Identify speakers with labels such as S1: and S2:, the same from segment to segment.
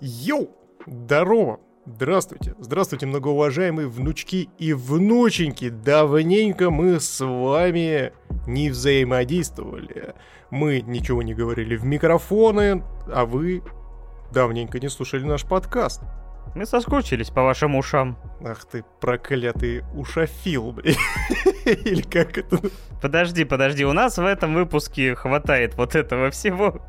S1: Йоу! Здорово! Здравствуйте! Здравствуйте, многоуважаемые внучки и внученьки! Давненько мы с вами не взаимодействовали. Мы ничего не говорили в микрофоны, а вы давненько не слушали наш подкаст.
S2: Мы соскучились по вашим ушам.
S1: Ах ты, проклятый ушафил, блин. Или как это?
S2: Подожди, подожди, у нас в этом выпуске хватает вот этого всего.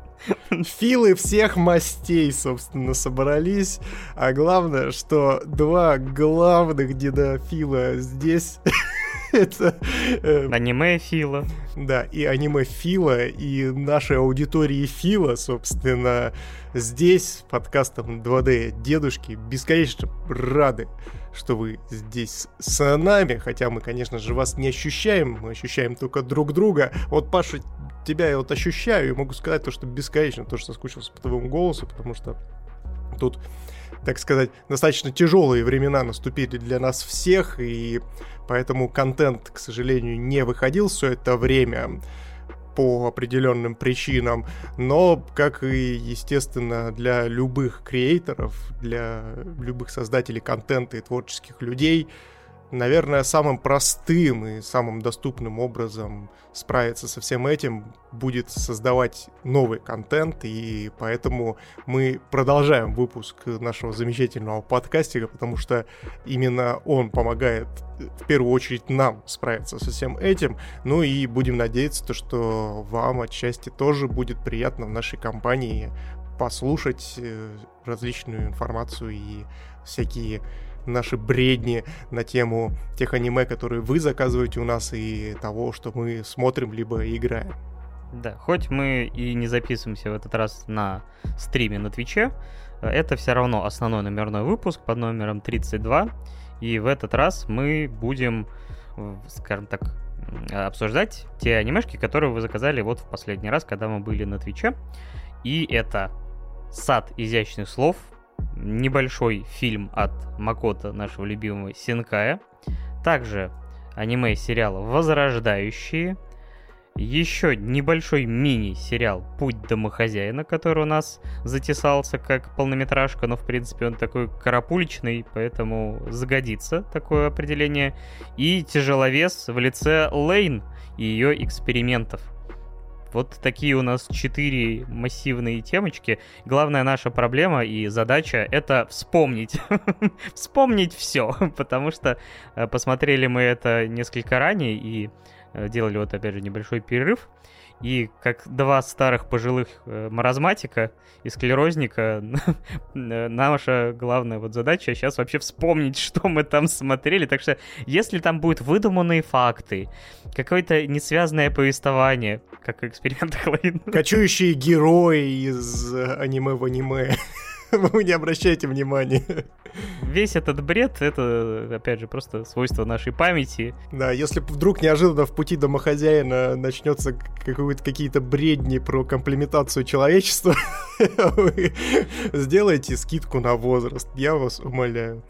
S1: Филы всех мастей, собственно, собрались. А главное, что два главных деда-фила здесь это...
S2: Э, аниме Фила.
S1: Да, и аниме Фила, и нашей аудитории Фила, собственно, здесь, подкастом 2D дедушки, бесконечно рады, что вы здесь с нами, хотя мы, конечно же, вас не ощущаем, мы ощущаем только друг друга. Вот, Паша, тебя я вот ощущаю и могу сказать то, что бесконечно тоже соскучился по твоему голосу, потому что тут так сказать, достаточно тяжелые времена наступили для нас всех, и поэтому контент, к сожалению, не выходил все это время по определенным причинам, но, как и, естественно, для любых креаторов, для любых создателей контента и творческих людей, Наверное, самым простым и самым доступным образом справиться со всем этим будет создавать новый контент, и поэтому мы продолжаем выпуск нашего замечательного подкастика, потому что именно он помогает в первую очередь нам справиться со всем этим, ну и будем надеяться, то, что вам отчасти тоже будет приятно в нашей компании послушать э, различную информацию и всякие наши бредни на тему тех аниме, которые вы заказываете у нас, и того, что мы смотрим либо играем.
S2: Да, хоть мы и не записываемся в этот раз на стриме на Твиче, это все равно основной номерной выпуск под номером 32, и в этот раз мы будем, скажем так, обсуждать те анимешки, которые вы заказали вот в последний раз, когда мы были на Твиче. И это сад изящных слов, небольшой фильм от Макота, нашего любимого Синкая. Также аниме-сериал «Возрождающие». Еще небольшой мини-сериал «Путь домохозяина», который у нас затесался как полнометражка, но в принципе он такой карапульчный, поэтому загодится такое определение. И тяжеловес в лице Лейн и ее экспериментов. Вот такие у нас четыре массивные темочки. Главная наша проблема и задача — это вспомнить. вспомнить все, потому что э, посмотрели мы это несколько ранее и э, делали вот опять же небольшой перерыв. И как два старых пожилых э, маразматика и склерозника, наша главная вот задача сейчас вообще вспомнить, что мы там смотрели. Так что, если там будут выдуманные факты, какое-то несвязанное повествование, как эксперимент Хэллоуин.
S1: Кочующие герои из аниме в аниме. Вы не обращайте внимания.
S2: Весь этот бред — это, опять же, просто свойство нашей памяти.
S1: Да, если вдруг неожиданно в пути домохозяина начнется какие-то бредни про комплементацию человечества, вы сделайте скидку на возраст, я вас умоляю.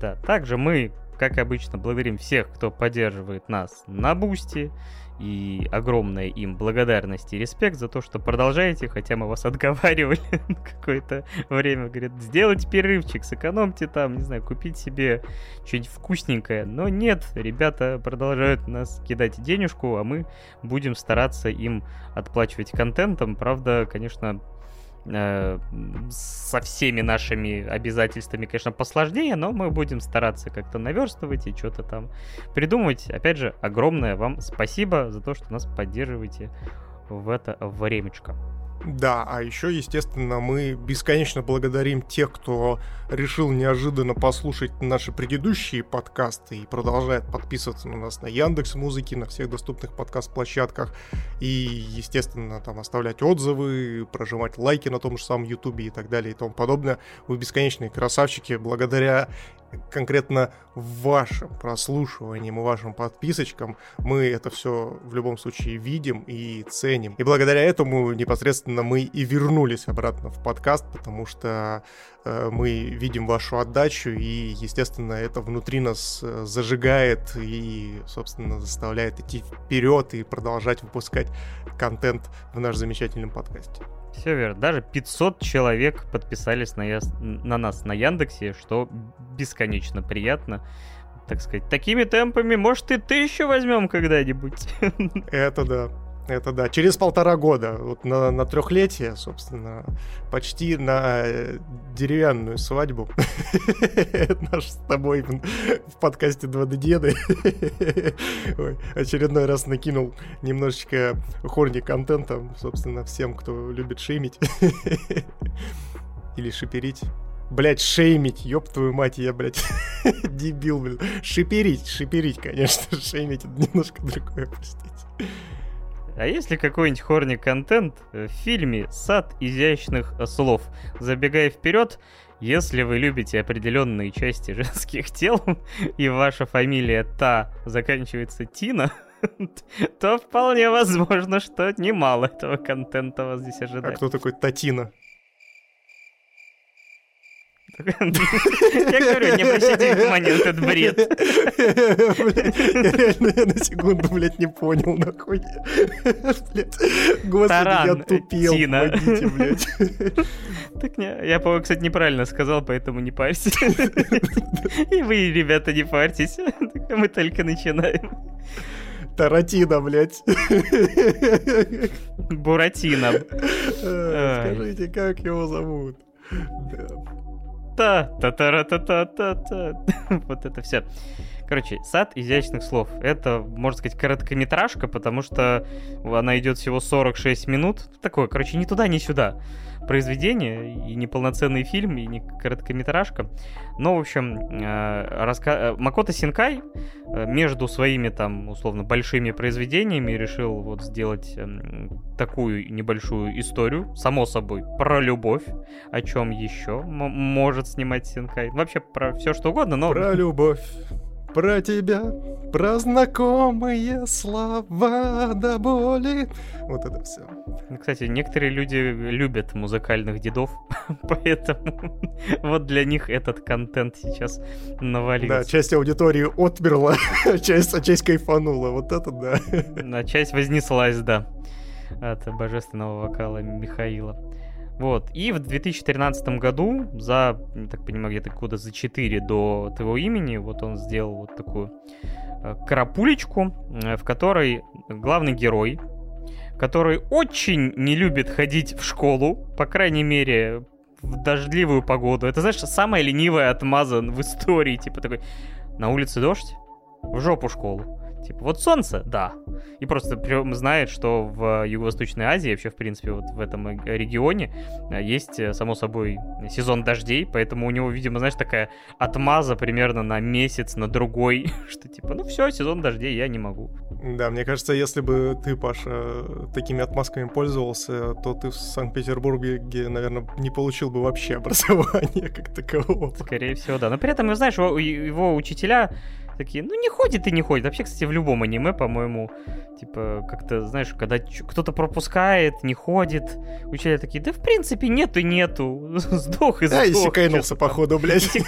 S2: Да, также мы, как обычно, благодарим всех, кто поддерживает нас на Boosty, и огромная им благодарность и респект за то, что продолжаете, хотя мы вас отговаривали какое-то время. Говорят, сделайте перерывчик, сэкономьте там, не знаю, купить себе что-нибудь вкусненькое. Но нет, ребята продолжают нас кидать денежку, а мы будем стараться им отплачивать контентом. Правда, конечно, со всеми нашими обязательствами, конечно, посложнее, но мы будем стараться как-то наверстывать и что-то там придумывать. Опять же, огромное вам спасибо за то, что нас поддерживаете в это времечко.
S1: Да, а еще, естественно, мы бесконечно благодарим тех, кто решил неожиданно послушать наши предыдущие подкасты и продолжает подписываться на нас на Яндекс Музыке, на всех доступных подкаст-площадках и, естественно, там оставлять отзывы, прожимать лайки на том же самом Ютубе и так далее и тому подобное. Вы бесконечные красавчики. Благодаря конкретно вашим прослушиванием и вашим подписочкам мы это все в любом случае видим и ценим. И благодаря этому непосредственно мы и вернулись обратно в подкаст, потому что мы видим вашу отдачу и, естественно, это внутри нас э, зажигает и, собственно, заставляет идти вперед и продолжать выпускать контент в наш замечательном подкасте.
S2: Все верно. Даже 500 человек подписались на, яс... на нас на Яндексе, что бесконечно приятно. Так сказать, такими темпами, может, и тысячу возьмем когда-нибудь.
S1: Это да. Это да, через полтора года, вот на, на трехлетие, собственно, почти на э, деревянную свадьбу. Наш с тобой в подкасте 2D деды. Очередной раз накинул немножечко хорни контента, собственно, всем, кто любит шеймить. Или шиперить. Блять, шеймить, ёб твою мать, я, блядь, дебил, блин. Шиперить, шиперить, конечно, шеймить, это немножко другое, простите.
S2: А если какой-нибудь хорни контент в фильме «Сад изящных слов»? Забегая вперед, если вы любите определенные части женских тел, и ваша фамилия Та заканчивается Тина, то вполне возможно, что немало этого контента вас здесь ожидает.
S1: А кто такой Татина?
S2: Я говорю, не обращайте внимания на этот бред.
S1: Я реально на секунду, блядь, не понял, нахуй. Господи, я тупел. Помогите, блядь.
S2: Так не, я, по кстати, неправильно сказал, поэтому не парьтесь. И вы, ребята, не парьтесь. Мы только начинаем.
S1: Таратина, блядь.
S2: Буратино.
S1: Скажите, как его зовут?
S2: Та та та та та та та Вот это все. Короче, сад изящных слов. Это, можно сказать, короткометражка, потому что она идет всего 46 минут. Такое, короче, ни туда, ни сюда произведение, и не полноценный фильм, и не короткометражка. Но, в общем, э, раска... Э, Макото Синкай э, между своими там, условно, большими произведениями решил вот сделать эм, такую небольшую историю, само собой, про любовь, о чем еще может снимать Синкай. Вообще про все что угодно, но...
S1: Про любовь. Про тебя, про знакомые слова до боли. Вот это все.
S2: Ну, кстати, некоторые люди любят музыкальных дедов, поэтому вот для них этот контент сейчас навалился.
S1: Да, часть аудитории отмерла, часть, а часть кайфанула. Вот это да.
S2: А часть вознеслась, да, от божественного вокала Михаила. Вот. И в 2013 году, за, так понимаю, где-то года за 4 до твоего имени, вот он сделал вот такую э, карапулечку, э, в которой главный герой, который очень не любит ходить в школу, по крайней мере, в дождливую погоду. Это, знаешь, самая ленивая отмаза в истории. Типа такой, на улице дождь, в жопу школу. Типа, вот солнце, да. И просто знает, что в Юго-Восточной Азии, вообще, в принципе, вот в этом регионе э, есть, э, само собой, сезон дождей, поэтому у него, видимо, знаешь, такая отмаза примерно на месяц, на другой, что типа, ну все, сезон дождей, я не могу.
S1: Да, мне кажется, если бы ты, Паша, такими отмазками пользовался, то ты в Санкт-Петербурге, наверное, не получил бы вообще образования как такового.
S2: Скорее всего, да. Но при этом, знаешь, его, его учителя такие, ну не ходит и не ходит. Вообще, кстати, в любом аниме, по-моему, типа, как-то, знаешь, когда кто-то пропускает, не ходит, учителя такие, да в принципе нету и нету, сдох и сдох.
S1: Да, и секайнулся, походу, блядь.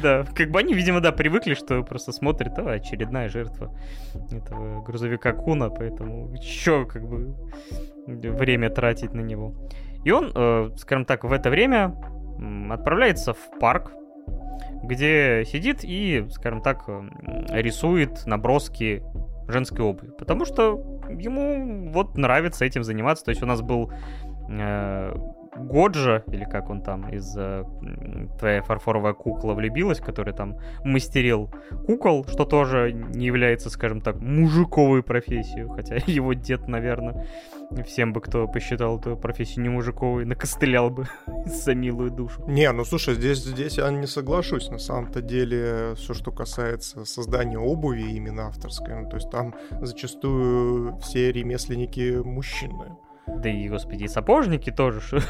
S2: Да, как бы они, видимо, да, привыкли, что просто смотрят, а, очередная жертва этого грузовика Куна, поэтому еще, как бы, время тратить на него. И он, э, скажем так, в это время отправляется в парк, где сидит и, скажем так, рисует наброски женской обуви. Потому что ему вот нравится этим заниматься. То есть у нас был э, Годжа, или как он там, из э, твоя фарфоровая кукла влюбилась, который там мастерил кукол, что тоже не является, скажем так, мужиковой профессией, хотя его дед, наверное, всем бы, кто посчитал эту профессию не мужиковой, накостылял бы за милую душу.
S1: Не, ну слушай, здесь, здесь я не соглашусь. На самом-то деле, все, что касается создания обуви именно авторской, ну, то есть там зачастую все ремесленники мужчины.
S2: Да и, господи, и сапожники тоже,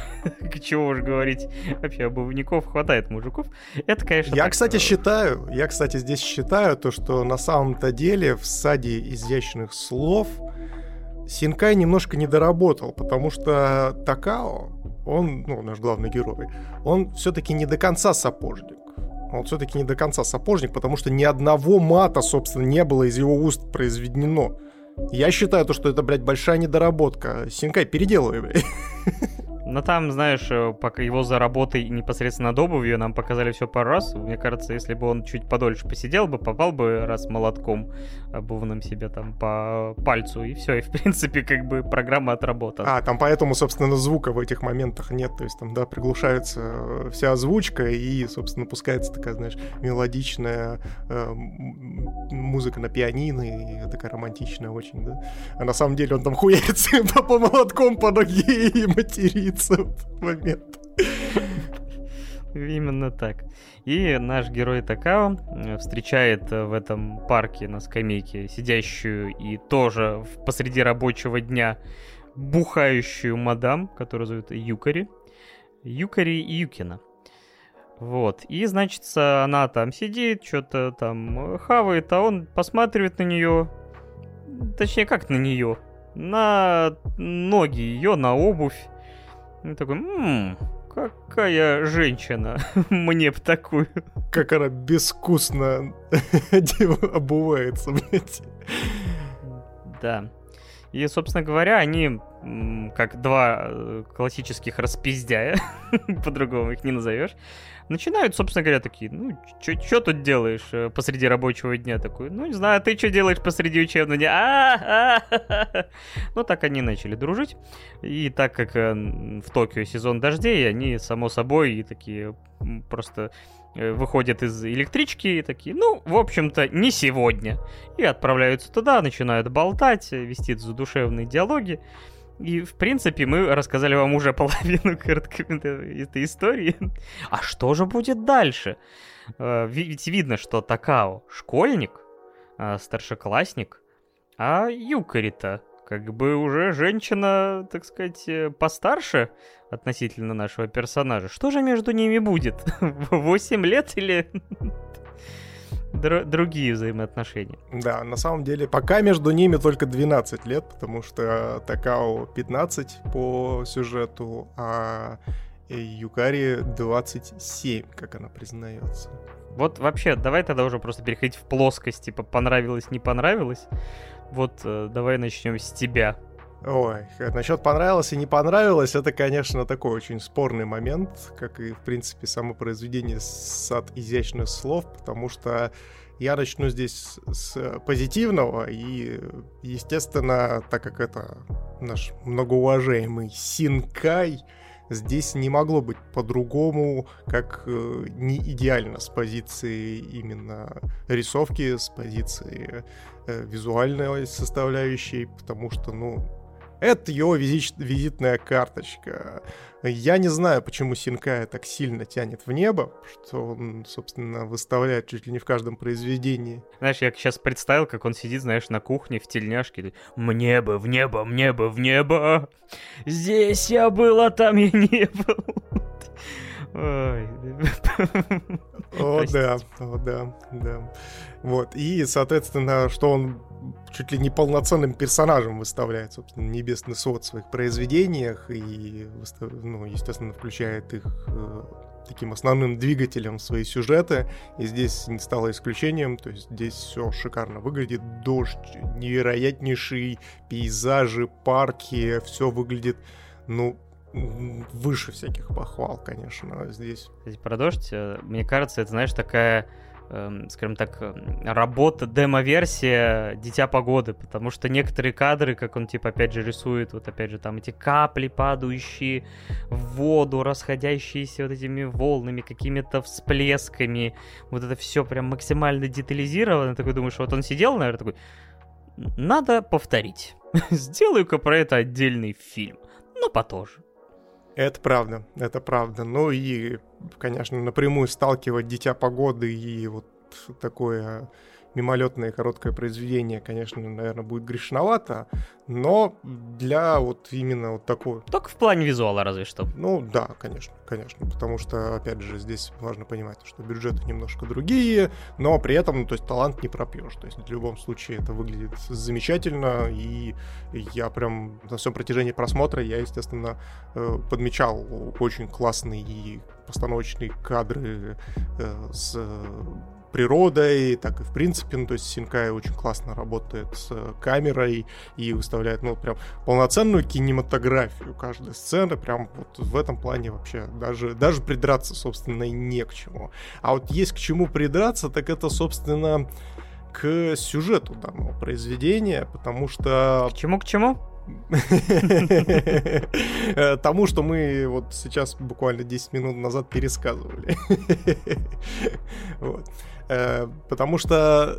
S2: к чего уж говорить. Вообще, обувников хватает мужиков. Это, конечно...
S1: Я, так... кстати, считаю, я, кстати, здесь считаю то, что на самом-то деле в саде изящных слов Синкай немножко не доработал, потому что Такао, он, ну, наш главный герой, он все-таки не до конца сапожник. Он все-таки не до конца сапожник, потому что ни одного мата, собственно, не было из его уст произведено. Я считаю, то, что это, блядь, большая недоработка. Синкай, переделывай, блядь.
S2: Но там, знаешь, э, пока его за работой непосредственно над обувью нам показали все пару раз. Мне кажется, если бы он чуть подольше посидел бы, попал бы раз молотком обувным себе там по пальцу, и все, и в принципе как бы программа отработана.
S1: А, там поэтому, собственно, звука в этих моментах нет, то есть там, да, приглушается э, вся озвучка, и, собственно, пускается такая, знаешь, мелодичная э, музыка на пианино, и такая романтичная очень, да. А на самом деле он там хуярится по молотком по ноге и материт в этот момент.
S2: Именно так. И наш герой Такао э, встречает э, в этом парке на скамейке сидящую и тоже посреди рабочего дня бухающую мадам, которую зовут Юкари. Юкари Юкина. Вот. И, значит, она там сидит, что-то там хавает, а он посматривает на нее. Точнее, как на нее? На ноги ее, на обувь. И такой, ммм, какая женщина, мне б такую.
S1: Как она безвкусно обувается, блядь.
S2: Да. И, собственно говоря, они как два э, классических распиздяя, по-другому их не назовешь, начинают, собственно говоря, такие, ну, что тут делаешь э, посреди рабочего дня? Такой, ну, не знаю, ты что делаешь посреди учебного дня? А, Ну, так они начали дружить. И так как э, в Токио сезон дождей, они, само собой, и такие просто э, выходят из электрички и такие, ну, в общем-то, не сегодня. И отправляются туда, начинают болтать, вести задушевные диалоги. И, в принципе, мы рассказали вам уже половину этой истории. А что же будет дальше? Э, ведь видно, что Такао школьник, а старшеклассник, а Юкари-то как бы уже женщина, так сказать, э, постарше относительно нашего персонажа. Что же между ними будет? 8 лет или др- другие взаимоотношения.
S1: Да, на самом деле, пока между ними только 12 лет, потому что Такао 15 по сюжету, а Юкари 27, как она признается.
S2: Вот вообще, давай тогда уже просто переходить в плоскость, типа понравилось, не понравилось. Вот э, давай начнем с тебя.
S1: Ой, насчет понравилось и не понравилось, это, конечно, такой очень спорный момент, как и, в принципе, само произведение «Сад изящных слов», потому что я начну здесь с позитивного, и, естественно, так как это наш многоуважаемый Синкай, здесь не могло быть по-другому, как э, не идеально с позиции именно рисовки, с позиции э, визуальной составляющей, потому что, ну, это его визит, визитная карточка. Я не знаю, почему Синкая так сильно тянет в небо, что он, собственно, выставляет чуть ли не в каждом произведении.
S2: Знаешь, я сейчас представил, как он сидит, знаешь, на кухне в тельняшке. «Мне бы в небо, мне бы в небо! Здесь я был, а там я не был!»
S1: Ой. О, да, о, да, да. Вот, и, соответственно, что он чуть ли не полноценным персонажем выставляет, собственно, Небесный свод в своих произведениях и, ну, естественно, включает их э, таким основным двигателем свои сюжеты, и здесь не стало исключением, то есть здесь все шикарно выглядит, дождь, невероятнейшие пейзажи, парки, все выглядит, ну, выше всяких похвал, конечно, здесь.
S2: Кстати, про дождь, э, мне кажется, это, знаешь, такая скажем так, работа, демо-версия Дитя Погоды, потому что некоторые кадры, как он, типа, опять же, рисует, вот, опять же, там эти капли, падающие в воду, расходящиеся вот этими волнами, какими-то всплесками, вот это все прям максимально детализировано, такой думаешь, вот он сидел, наверное, такой, надо повторить, сделаю-ка про это отдельный фильм, но потоже.
S1: Это правда, это правда. Ну и, конечно, напрямую сталкивать Дитя Погоды и вот такое мимолетное короткое произведение, конечно, наверное, будет грешновато, но для вот именно вот такого...
S2: Только в плане визуала разве что.
S1: Ну да, конечно, конечно, потому что, опять же, здесь важно понимать, что бюджеты немножко другие, но при этом, ну, то есть талант не пропьешь, то есть в любом случае это выглядит замечательно, и я прям на всем протяжении просмотра, я, естественно, э, подмечал очень классные постановочные кадры э, с природой, так и в принципе, ну, то есть Синкай очень классно работает с камерой и выставляет, ну, прям полноценную кинематографию каждой сцены, прям вот в этом плане вообще даже, даже придраться, собственно, и не к чему. А вот есть к чему придраться, так это, собственно, к сюжету данного произведения, потому что...
S2: К чему, к чему?
S1: Тому, что мы вот сейчас буквально 10 минут назад пересказывали. вот. Э, потому что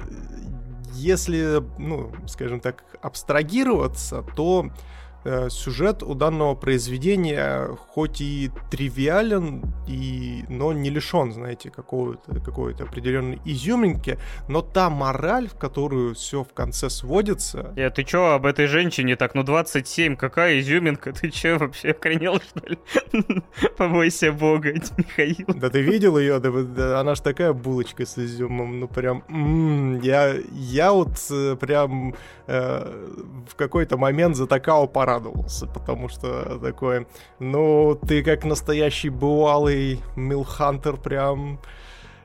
S1: если, ну, скажем так, абстрагироваться, то сюжет у данного произведения хоть и тривиален, и, но не лишен, знаете, какого-то, какой-то определенной изюминки, но та мораль, в которую все в конце сводится...
S2: Я, ты чё, об этой женщине так, ну 27, какая изюминка? Ты чё, вообще охренел, что ли? Побойся бога, Михаил.
S1: Да ты видел ее? Да, да, она ж такая булочка с изюмом, ну прям... М-м, я, я вот э, прям э, в какой-то момент затакал пора обрадовался, потому что такой, ну, ты как настоящий бывалый Милхантер прям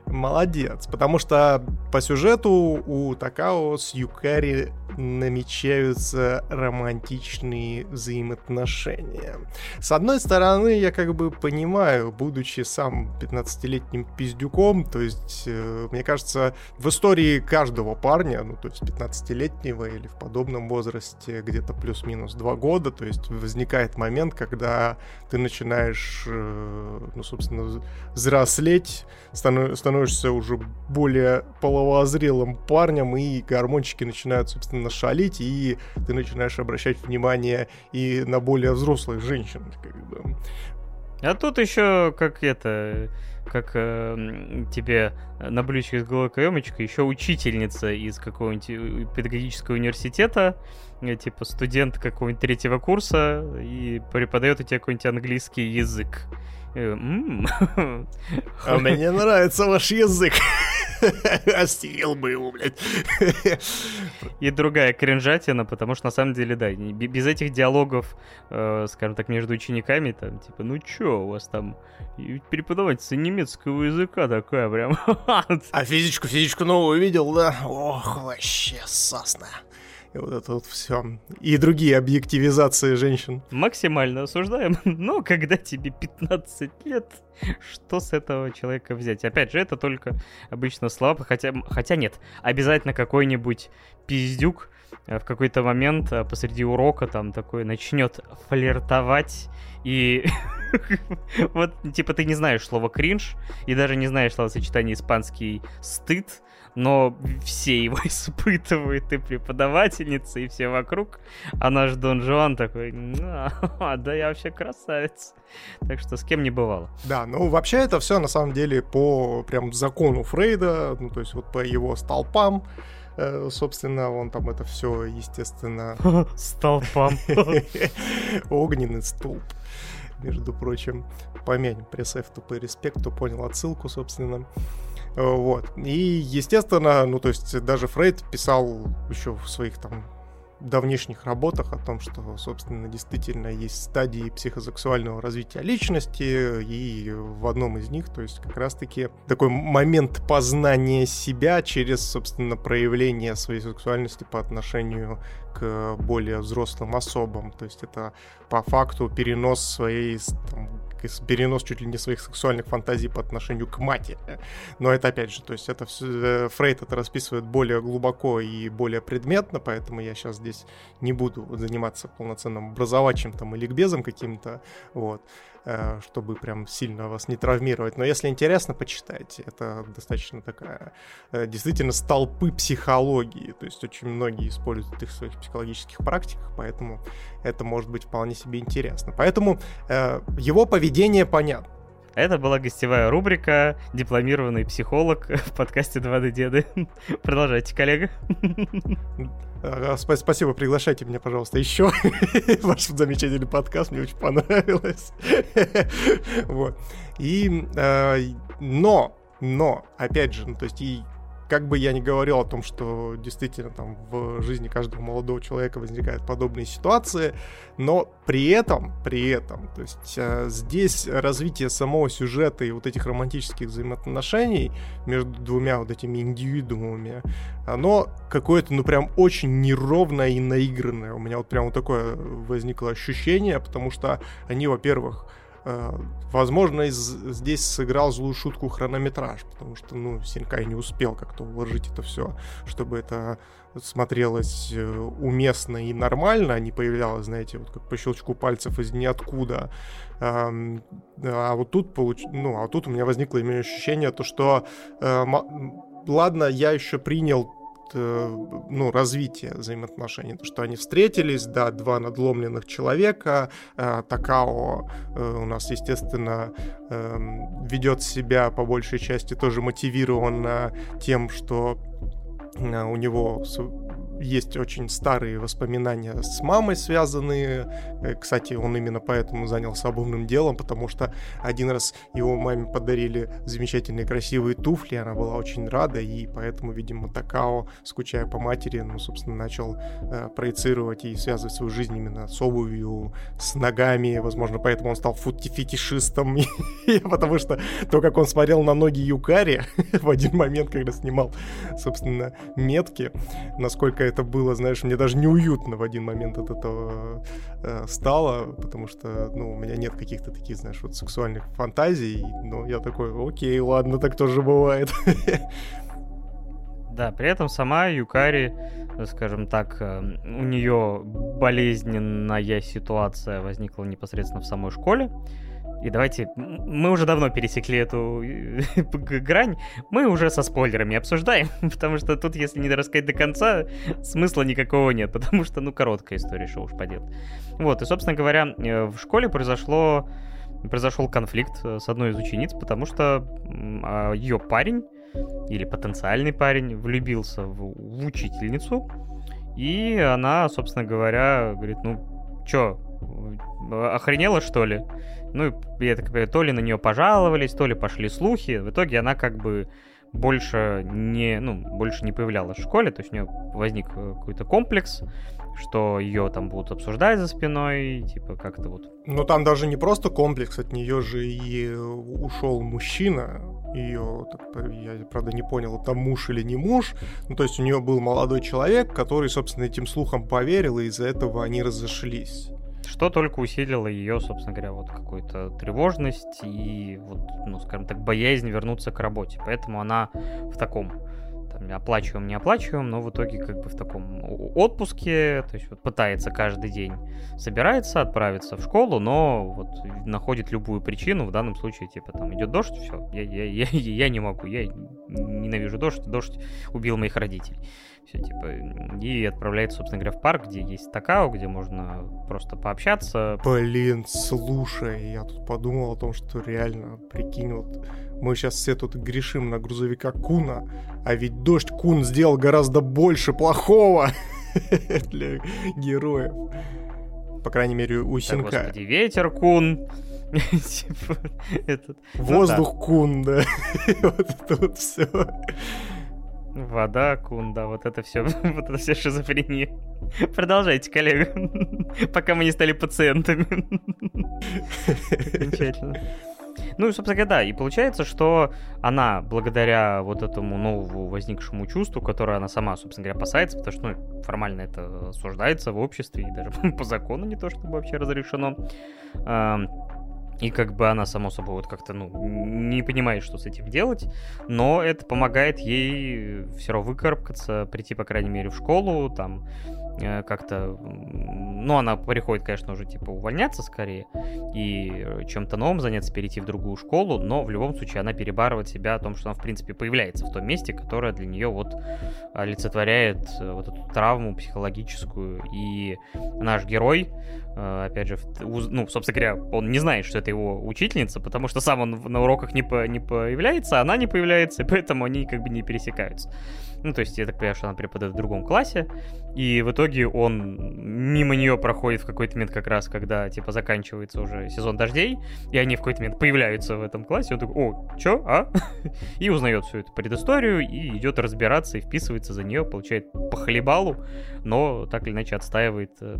S1: молодец. Потому что по сюжету у Такао с Юкари намечаются романтичные взаимоотношения. С одной стороны, я как бы понимаю, будучи сам 15-летним пиздюком, то есть, э, мне кажется, в истории каждого парня, ну, то есть 15-летнего или в подобном возрасте, где-то плюс-минус 2 года, то есть возникает момент, когда ты начинаешь, э, ну, собственно, взрослеть, становишься уже более половозрелым парнем, и гормончики начинают, собственно, шалить, и ты начинаешь обращать внимание и на более взрослых женщин.
S2: А тут еще как это, как э, тебе на блюдечке с головой каемочкой еще учительница из какого-нибудь э, педагогического университета, э, типа студент какого-нибудь третьего курса, и преподает тебе какой-нибудь английский язык.
S1: Э, а мне нравится ваш язык. Остил бы его, блядь.
S2: И другая кринжатина, потому что на самом деле, да, без этих диалогов, э, скажем так, между учениками, там, типа, ну чё, у вас там преподавательница немецкого языка такая прям.
S1: А физичку, физичку новую видел, да? Ох, вообще сосна. И вот это вот все. И другие объективизации женщин.
S2: Максимально осуждаем. Но когда тебе 15 лет, что с этого человека взять? Опять же, это только обычно слабо, хотя, хотя нет. Обязательно какой-нибудь пиздюк э, в какой-то момент э, посреди урока там такой начнет флиртовать и вот, типа, ты не знаешь слово кринж, и даже не знаешь словосочетание испанский стыд, но все его испытывают, и преподавательница, и все вокруг. А наш Дон Жуан такой, а, да я вообще красавец. Так что с кем не бывало.
S1: Да, ну вообще это все на самом деле по прям закону Фрейда, ну то есть вот по его столпам, э, собственно, он там это все, естественно...
S2: Столпам.
S1: Огненный столб между прочим. Помянем пресс тупой респект, кто понял отсылку, собственно. Вот. И, естественно, ну, то есть даже Фрейд писал еще в своих там давнишних работах о том, что, собственно, действительно есть стадии психосексуального развития личности, и в одном из них, то есть как раз-таки такой момент познания себя через, собственно, проявление своей сексуальности по отношению к более взрослым особам. То есть это по факту перенос своей там, перенос чуть ли не своих сексуальных фантазий по отношению к матери. Но это опять же, то есть это все, э, Фрейд это расписывает более глубоко и более предметно, поэтому я сейчас здесь не буду заниматься полноценным образовательным там или ликбезом каким-то, вот. Э, чтобы прям сильно вас не травмировать. Но если интересно, почитайте. Это достаточно такая, э, действительно, столпы психологии. То есть очень многие используют их в своих психологических практиках, поэтому это может быть вполне себе интересно. Поэтому э, его поведение понятно.
S2: Это была гостевая рубрика «Дипломированный психолог» в подкасте «2D деды». Продолжайте, коллега.
S1: Спасибо, приглашайте меня, пожалуйста, еще. Ваш замечательный подкаст, мне очень понравилось. вот. И, э, но, но, опять же, ну, то есть и как бы я ни говорил о том, что действительно там в жизни каждого молодого человека возникают подобные ситуации, но при этом, при этом, то есть э, здесь развитие самого сюжета и вот этих романтических взаимоотношений между двумя вот этими индивидуумами, оно какое-то, ну, прям очень неровное и наигранное. У меня вот прям вот такое возникло ощущение, потому что они, во-первых, Э, возможно, здесь сыграл злую шутку хронометраж, потому что, ну, Синкай не успел как-то уложить это все, чтобы это смотрелось э, уместно и нормально, а не появлялось, знаете, вот как по щелчку пальцев из ниоткуда. А вот тут, получ... ну, а тут у меня возникло именно ощущение, то, что э, ладно, я еще принял ну, развитие взаимоотношений. То, что они встретились, да, два надломленных человека. Э, Такао э, у нас, естественно, эм, ведет себя по большей части тоже мотивированно тем, что у него есть очень старые воспоминания с мамой связанные. Э, кстати, он именно поэтому занялся обувным делом, потому что один раз его маме подарили замечательные красивые туфли, она была очень рада, и поэтому, видимо, Такао, скучая по матери, ну, собственно, начал э, проецировать и связывать свою жизнь именно с обувью, с ногами, возможно, поэтому он стал фетишистом, потому что то, как он смотрел на ноги Юкари в один момент, когда снимал, собственно, метки, насколько это было, знаешь, мне даже неуютно в один момент от этого э, стало, потому что, ну, у меня нет каких-то таких, знаешь, вот сексуальных фантазий, но я такой, окей, ладно, так тоже бывает.
S2: Да, при этом сама Юкари, скажем так, э, у нее болезненная ситуация возникла непосредственно в самой школе. И давайте, мы уже давно пересекли эту грань, мы уже со спойлерами обсуждаем, потому что тут, если не рассказать до конца, смысла никакого нет, потому что, ну, короткая история, что уж поделать. Вот, и, собственно говоря, э, в школе произошло, произошел конфликт э, с одной из учениц, потому что а, ее парень, или потенциальный парень, влюбился в, в учительницу, и она, собственно говоря, говорит, ну, чё, охренела, что ли? Ну, я так понимаю, то ли на нее пожаловались, то ли пошли слухи. В итоге она как бы больше не, ну, больше не появлялась в школе, то есть у нее возник э, какой-то комплекс, что ее там будут обсуждать за спиной, типа как-то вот.
S1: Ну там даже не просто комплекс, от нее же и ушел мужчина, ее, я правда не понял, это муж или не муж, ну то есть у нее был молодой человек, который, собственно, этим слухам поверил, и из-за этого они разошлись.
S2: Что только усилило ее, собственно говоря, вот какую-то тревожность и вот, ну, скажем так, боязнь вернуться к работе. Поэтому она в таком там, оплачиваем, не оплачиваем, но в итоге как бы в таком отпуске, то есть вот пытается каждый день, собирается отправиться в школу, но вот находит любую причину, в данном случае, типа, там, идет дождь, все, я, я, я, я не могу, я ненавижу дождь, дождь убил моих родителей. Все, типа, и отправляется, собственно говоря, в парк, где есть такао, где можно просто пообщаться.
S1: Блин, слушай, я тут подумал о том, что реально, прикинь, вот мы сейчас все тут грешим на грузовика Куна, а ведь дождь Кун сделал гораздо больше плохого для героев. По крайней мере, у Синка. Да,
S2: господи, ветер Кун.
S1: Типа, Воздух Кун, да. Вот это вот все.
S2: Вода, кунда, вот это все, вот это все шизофрения. Продолжайте, коллега, пока мы не стали пациентами. Окончательно. Ну и, собственно говоря, да, и получается, что она, благодаря вот этому новому возникшему чувству, которое она сама, собственно говоря, опасается, потому что, ну, формально это осуждается в обществе, и даже по закону не то, чтобы вообще разрешено, и как бы она, само собой, вот как-то, ну, не понимает, что с этим делать, но это помогает ей все равно выкарабкаться, прийти, по крайней мере, в школу, там, как-то, ну, она приходит, конечно, уже, типа, увольняться скорее и чем-то новым заняться, перейти в другую школу, но в любом случае она перебарывает себя о том, что она, в принципе, появляется в том месте, которое для нее вот олицетворяет э, вот эту травму психологическую, и наш герой, э, опять же, ну, собственно говоря, он не знает, что это его учительница, потому что сам он на уроках не, по, не появляется, а она не появляется, и поэтому они как бы не пересекаются. Ну, то есть, я так понимаю, что она преподает в другом классе, и в итоге он мимо нее проходит в какой-то момент как раз, когда, типа, заканчивается уже сезон дождей, и они в какой-то момент появляются в этом классе, он такой, о, чё, а? И узнает всю эту предысторию, и идет разбираться, и вписывается за нее, получает по хлебалу, но так или иначе отстаивает э,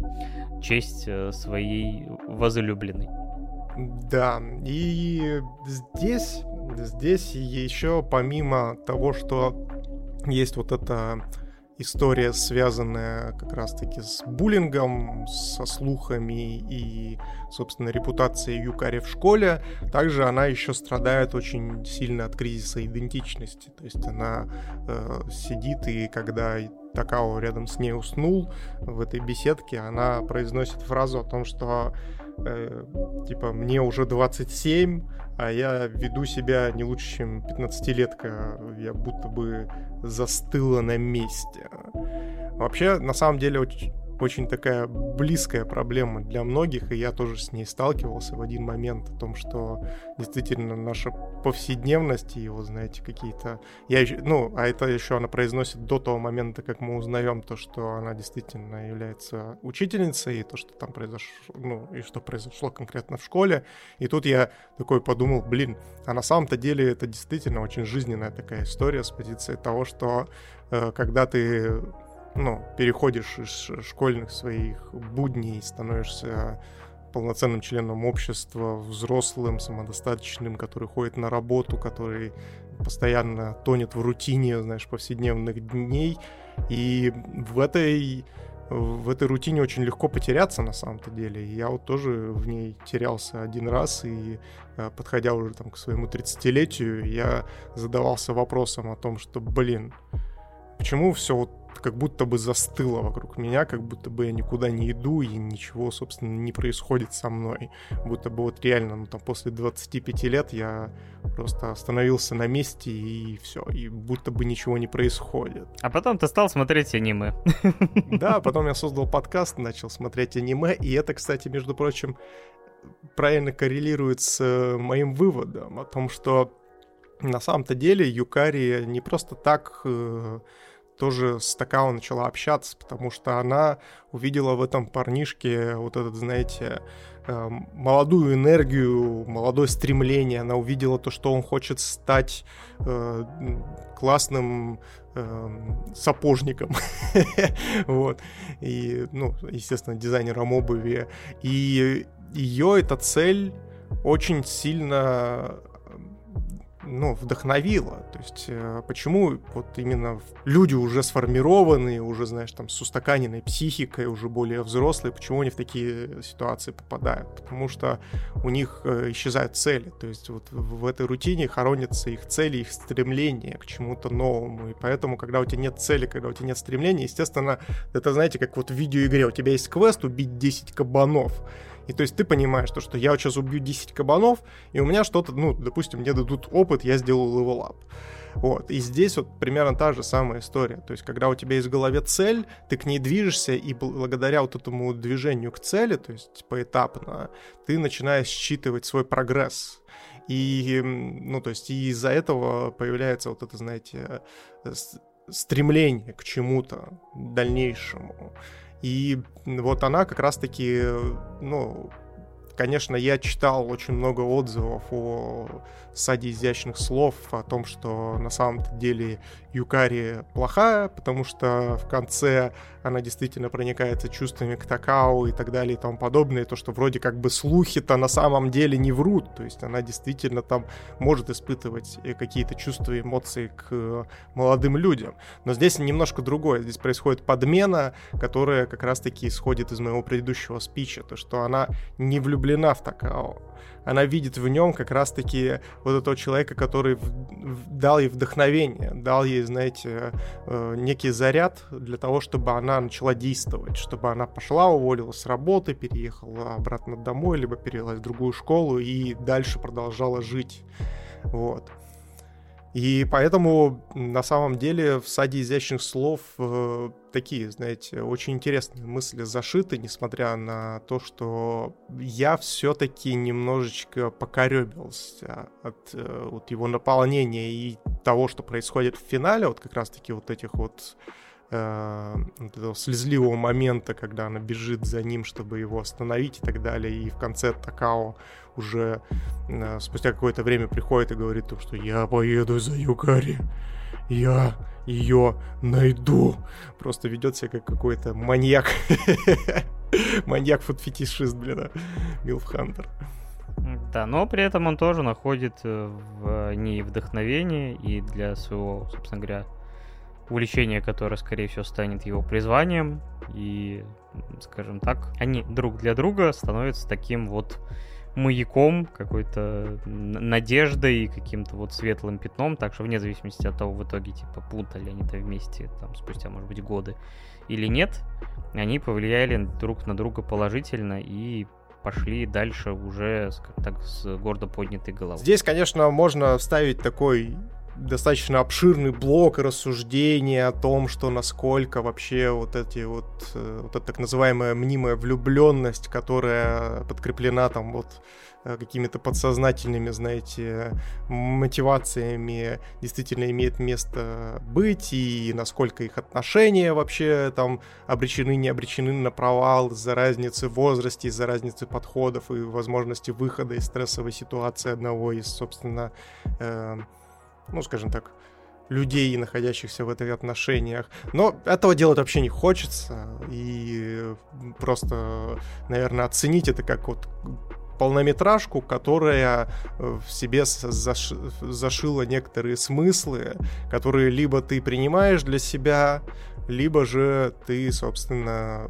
S2: честь э, своей возлюбленной.
S1: Да, и здесь, здесь еще помимо того, что есть вот эта история, связанная как раз-таки с буллингом, со слухами и, собственно, репутацией Юкари в школе. Также она еще страдает очень сильно от кризиса идентичности. То есть она э, сидит, и когда Такао рядом с ней уснул в этой беседке, она произносит фразу о том, что э, типа мне уже 27, а я веду себя не лучше, чем 15-летка. Я будто бы застыла на месте. Вообще, на самом деле, очень, очень такая близкая проблема для многих, и я тоже с ней сталкивался в один момент о том, что действительно наша повседневность и, вот знаете, какие-то... Я еще... Ну, а это еще она произносит до того момента, как мы узнаем то, что она действительно является учительницей, и то, что там произошло, ну, и что произошло конкретно в школе. И тут я такой подумал, блин, а на самом-то деле это действительно очень жизненная такая история с позиции того, что э, когда ты ну, переходишь из школьных своих будней, становишься полноценным членом общества, взрослым, самодостаточным, который ходит на работу, который постоянно тонет в рутине, знаешь, повседневных дней. И в этой в этой рутине очень легко потеряться на самом-то деле. Я вот тоже в ней терялся один раз, и э, подходя уже там к своему 30-летию, я задавался вопросом о том, что, блин, почему все вот как будто бы застыло вокруг меня, как будто бы я никуда не иду и ничего, собственно, не происходит со мной. Будто бы вот реально, ну там после 25 лет я просто остановился на месте и все, и будто бы ничего не происходит.
S2: А потом ты стал смотреть аниме.
S1: Да, потом я создал подкаст, начал смотреть аниме, и это, кстати, между прочим, правильно коррелирует с э, моим выводом о том, что на самом-то деле Юкари не просто так э, тоже с Такао начала общаться, потому что она увидела в этом парнишке вот этот, знаете, эм, молодую энергию, молодое стремление. Она увидела то, что он хочет стать э, классным э, сапожником. вот. И, ну, естественно, дизайнером обуви. И ее эта цель очень сильно ну, вдохновило. То есть э, почему вот именно люди уже сформированные, уже, знаешь, там, с устаканенной психикой, уже более взрослые, почему они в такие ситуации попадают? Потому что у них э, исчезают цели. То есть вот в этой рутине хоронятся их цели, их стремления к чему-то новому. И поэтому, когда у тебя нет цели, когда у тебя нет стремления, естественно, это, знаете, как вот в видеоигре, у тебя есть квест убить 10 кабанов. И то есть ты понимаешь, то, что я сейчас убью 10 кабанов, и у меня что-то, ну, допустим, мне дадут опыт, я сделал level Вот. И здесь вот примерно та же самая история. То есть, когда у тебя есть в голове цель, ты к ней движешься, и благодаря вот этому движению к цели, то есть поэтапно, ты начинаешь считывать свой прогресс. И, ну, то есть, и из-за этого появляется вот это, знаете, стремление к чему-то дальнейшему. И вот она как раз-таки, ну, конечно, я читал очень много отзывов о саде изящных слов, о том, что на самом деле Юкари плохая, потому что в конце она действительно проникается чувствами к Такао и так далее и тому подобное, то, что вроде как бы слухи-то на самом деле не врут, то есть она действительно там может испытывать э, какие-то чувства и эмоции к э, молодым людям. Но здесь немножко другое, здесь происходит подмена, которая как раз-таки исходит из моего предыдущего спича, то, что она не влюблена в Такао, она видит в нем как раз-таки вот этого человека, который дал ей вдохновение, дал ей, знаете, э, некий заряд для того, чтобы она начала действовать, чтобы она пошла, уволилась с работы, переехала обратно домой, либо перевелась в другую школу и дальше продолжала жить. Вот. И поэтому на самом деле в саде изящных слов э, такие, знаете, очень интересные мысли зашиты, несмотря на то, что я все-таки немножечко покоребился от э, вот его наполнения и того, что происходит в финале, вот как раз-таки вот этих вот э, этого слезливого момента, когда она бежит за ним, чтобы его остановить и так далее, и в конце Такао уже э, спустя какое-то время приходит и говорит, что я поеду за Юкари, я ее найду. Просто ведет себя как какой-то маньяк. Маньяк-фотфетишист, блин, Милф Хантер.
S2: Да, но при этом он тоже находит э, в ней вдохновение и для своего, собственно говоря, увлечения, которое, скорее всего, станет его призванием. И, скажем так, они друг для друга становятся таким вот маяком, какой-то надеждой, каким-то вот светлым пятном, так что вне зависимости от того, в итоге, типа, путали они-то вместе, там, спустя, может быть, годы или нет, они повлияли друг на друга положительно и пошли дальше уже, так, с гордо поднятой головой.
S1: Здесь, конечно, можно вставить такой достаточно обширный блок рассуждения о том, что насколько вообще вот эти вот, э, вот эта так называемая мнимая влюбленность, которая подкреплена там вот э, какими-то подсознательными, знаете, мотивациями действительно имеет место быть, и насколько их отношения вообще там обречены, не обречены на провал из-за разницы в возрасте, из-за разницы подходов и возможности выхода из стрессовой ситуации одного из, собственно, э, ну, скажем так, людей, находящихся в этих отношениях. Но этого делать вообще не хочется. И просто, наверное, оценить это как вот полнометражку, которая э, в себе заш... зашила некоторые смыслы, которые либо ты принимаешь для себя, либо же ты, собственно,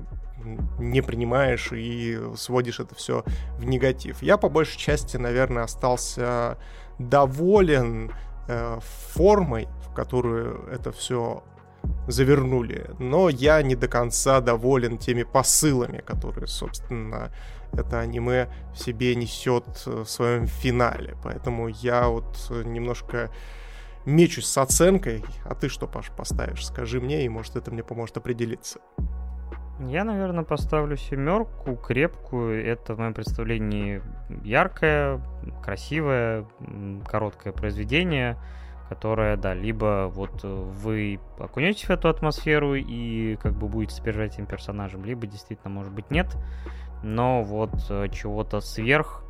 S1: не принимаешь и сводишь это все в негатив. Я по большей части, наверное, остался доволен э, формой, в которую это все завернули. Но я не до конца доволен теми посылами, которые, собственно, это аниме в себе несет в своем финале. Поэтому я вот немножко мечусь с оценкой. А ты что, Паш, поставишь? Скажи мне, и может это мне поможет определиться.
S2: Я, наверное, поставлю семерку, крепкую. Это в моем представлении яркое, красивое, короткое произведение, которое, да, либо вот вы окунетесь в эту атмосферу и как бы будете сопереживать этим персонажем, либо действительно, может быть, нет. Но вот э, чего-то сверх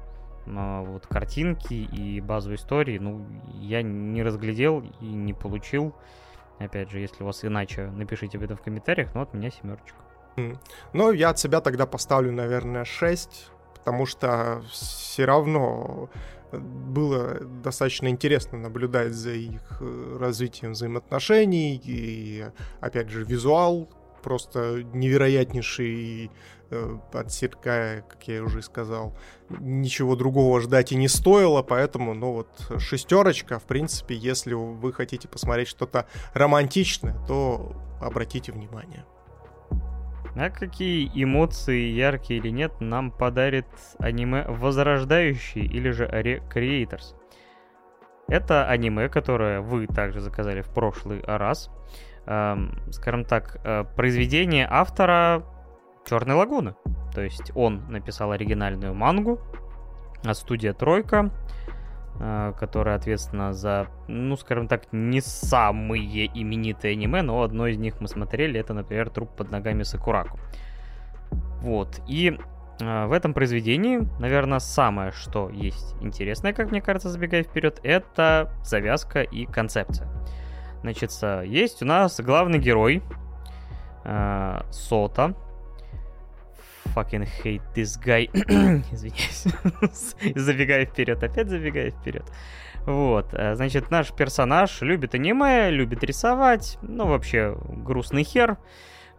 S2: э, вот картинки и базовой истории, ну, я не разглядел и не получил. Опять же, если у вас иначе, напишите об этом в комментариях, но от меня семерочка.
S1: Ну, я от себя тогда поставлю, наверное, 6, потому что все равно было достаточно интересно наблюдать за их э, развитием взаимоотношений, и, опять же, визуал просто невероятнейший э, от Сирка, как я уже сказал. Ничего другого ждать и не стоило, поэтому, ну вот, шестерочка, в принципе, если вы хотите посмотреть что-то романтичное, то обратите внимание.
S2: А какие эмоции, яркие или нет, нам подарит аниме «Возрождающий» или же «Recreators»? Это аниме, которое вы также заказали в прошлый раз. Эм, скажем так, э, произведение автора Черной лагуны. То есть он написал оригинальную мангу, а студия Тройка которая ответственна за, ну, скажем так, не самые именитые аниме, но одно из них мы смотрели, это, например, «Труп под ногами Сакураку». Вот, и э, в этом произведении, наверное, самое, что есть интересное, как мне кажется, забегая вперед, это завязка и концепция. Значит, есть у нас главный герой, э, Сота, fucking hate this guy. Извиняюсь. забегаю вперед, опять забегаю вперед. Вот, э, значит, наш персонаж любит аниме, любит рисовать, ну, вообще, грустный хер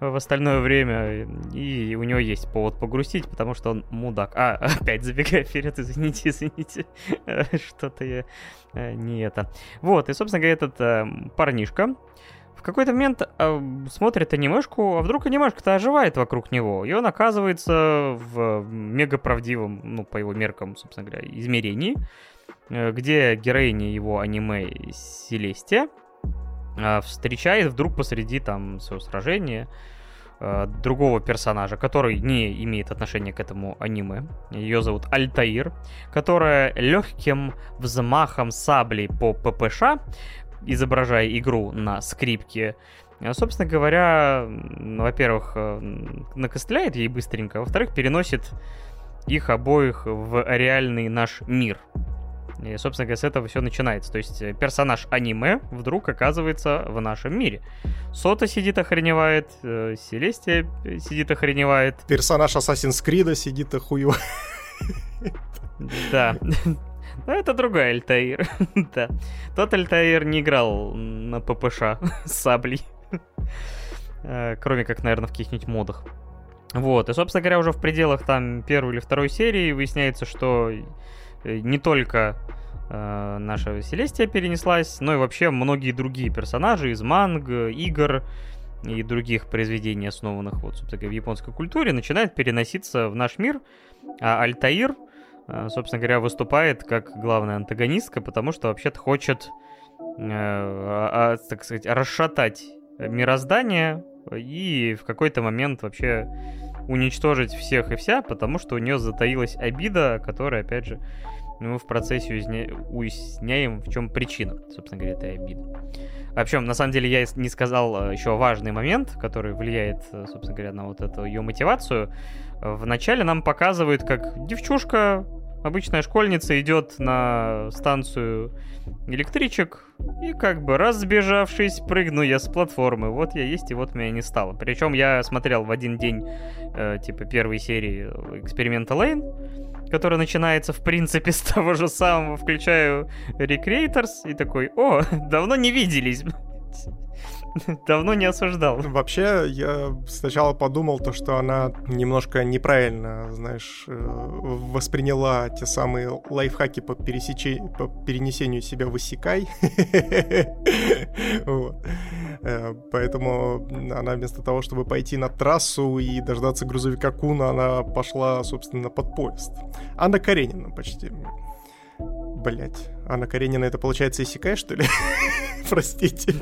S2: в остальное время, и у него есть повод погрустить, потому что он мудак. А, опять забегая вперед, извините, извините, что-то я э, не это. Вот, и, собственно говоря, этот э, парнишка, какой-то момент э, смотрит анимешку, а вдруг анимешка-то оживает вокруг него, и он оказывается в мега правдивом, ну, по его меркам, собственно говоря, измерении, э, где героиня его аниме Селестия э, встречает вдруг посреди там своего сражения э, другого персонажа, который не имеет отношения к этому аниме. Ее зовут Альтаир, которая легким взмахом сабли по ППШ изображая игру на скрипке. Собственно говоря, во-первых, накостыляет ей быстренько, а во-вторых, переносит их обоих в реальный наш мир. И, собственно говоря, с этого все начинается. То есть э, персонаж аниме вдруг оказывается в нашем мире. Сота сидит охреневает, э, Селестия сидит охреневает.
S1: Персонаж Assassin's Creed сидит охуевает.
S2: Да. Но это другой Альтаир. да. Тот Альтаир не играл на ППШ с саблей. Э, кроме как, наверное, в каких-нибудь модах. Вот, и, собственно говоря, уже в пределах там первой или второй серии выясняется, что э, не только э, наша Селестия перенеслась, но и вообще многие другие персонажи из манг, игр и других произведений, основанных вот, собственно говоря, в японской культуре, начинают переноситься в наш мир, а Альтаир, собственно говоря, выступает как главная антагонистка, потому что вообще-то хочет, э, а, так сказать, расшатать мироздание и в какой-то момент вообще уничтожить всех и вся, потому что у нее затаилась обида, которая, опять же, мы в процессе уясня... уясняем, в чем причина, собственно говоря, этой обиды. Вообще, на самом деле, я не сказал э, еще важный момент, который влияет, э, собственно говоря, на вот эту ее мотивацию. Вначале нам показывают, как девчушка обычная школьница идет на станцию электричек и как бы разбежавшись, прыгну я с платформы. Вот я есть, и вот меня не стало. Причем я смотрел в один день, э, типа, первой серии эксперимента Лейн, который начинается, в принципе, с того же самого. Включаю Recreators и такой, о, давно не виделись. Давно не осуждал.
S1: Вообще, я сначала подумал то, что она немножко неправильно, знаешь, э, восприняла те самые лайфхаки по, пересече... по перенесению себя в Исикай. Э, поэтому она вместо того, чтобы пойти на трассу и дождаться грузовика Куна, она пошла, собственно, под поезд. Анна Каренина почти. Блять, Анна Каренина это получается Исикай, что ли? Простите.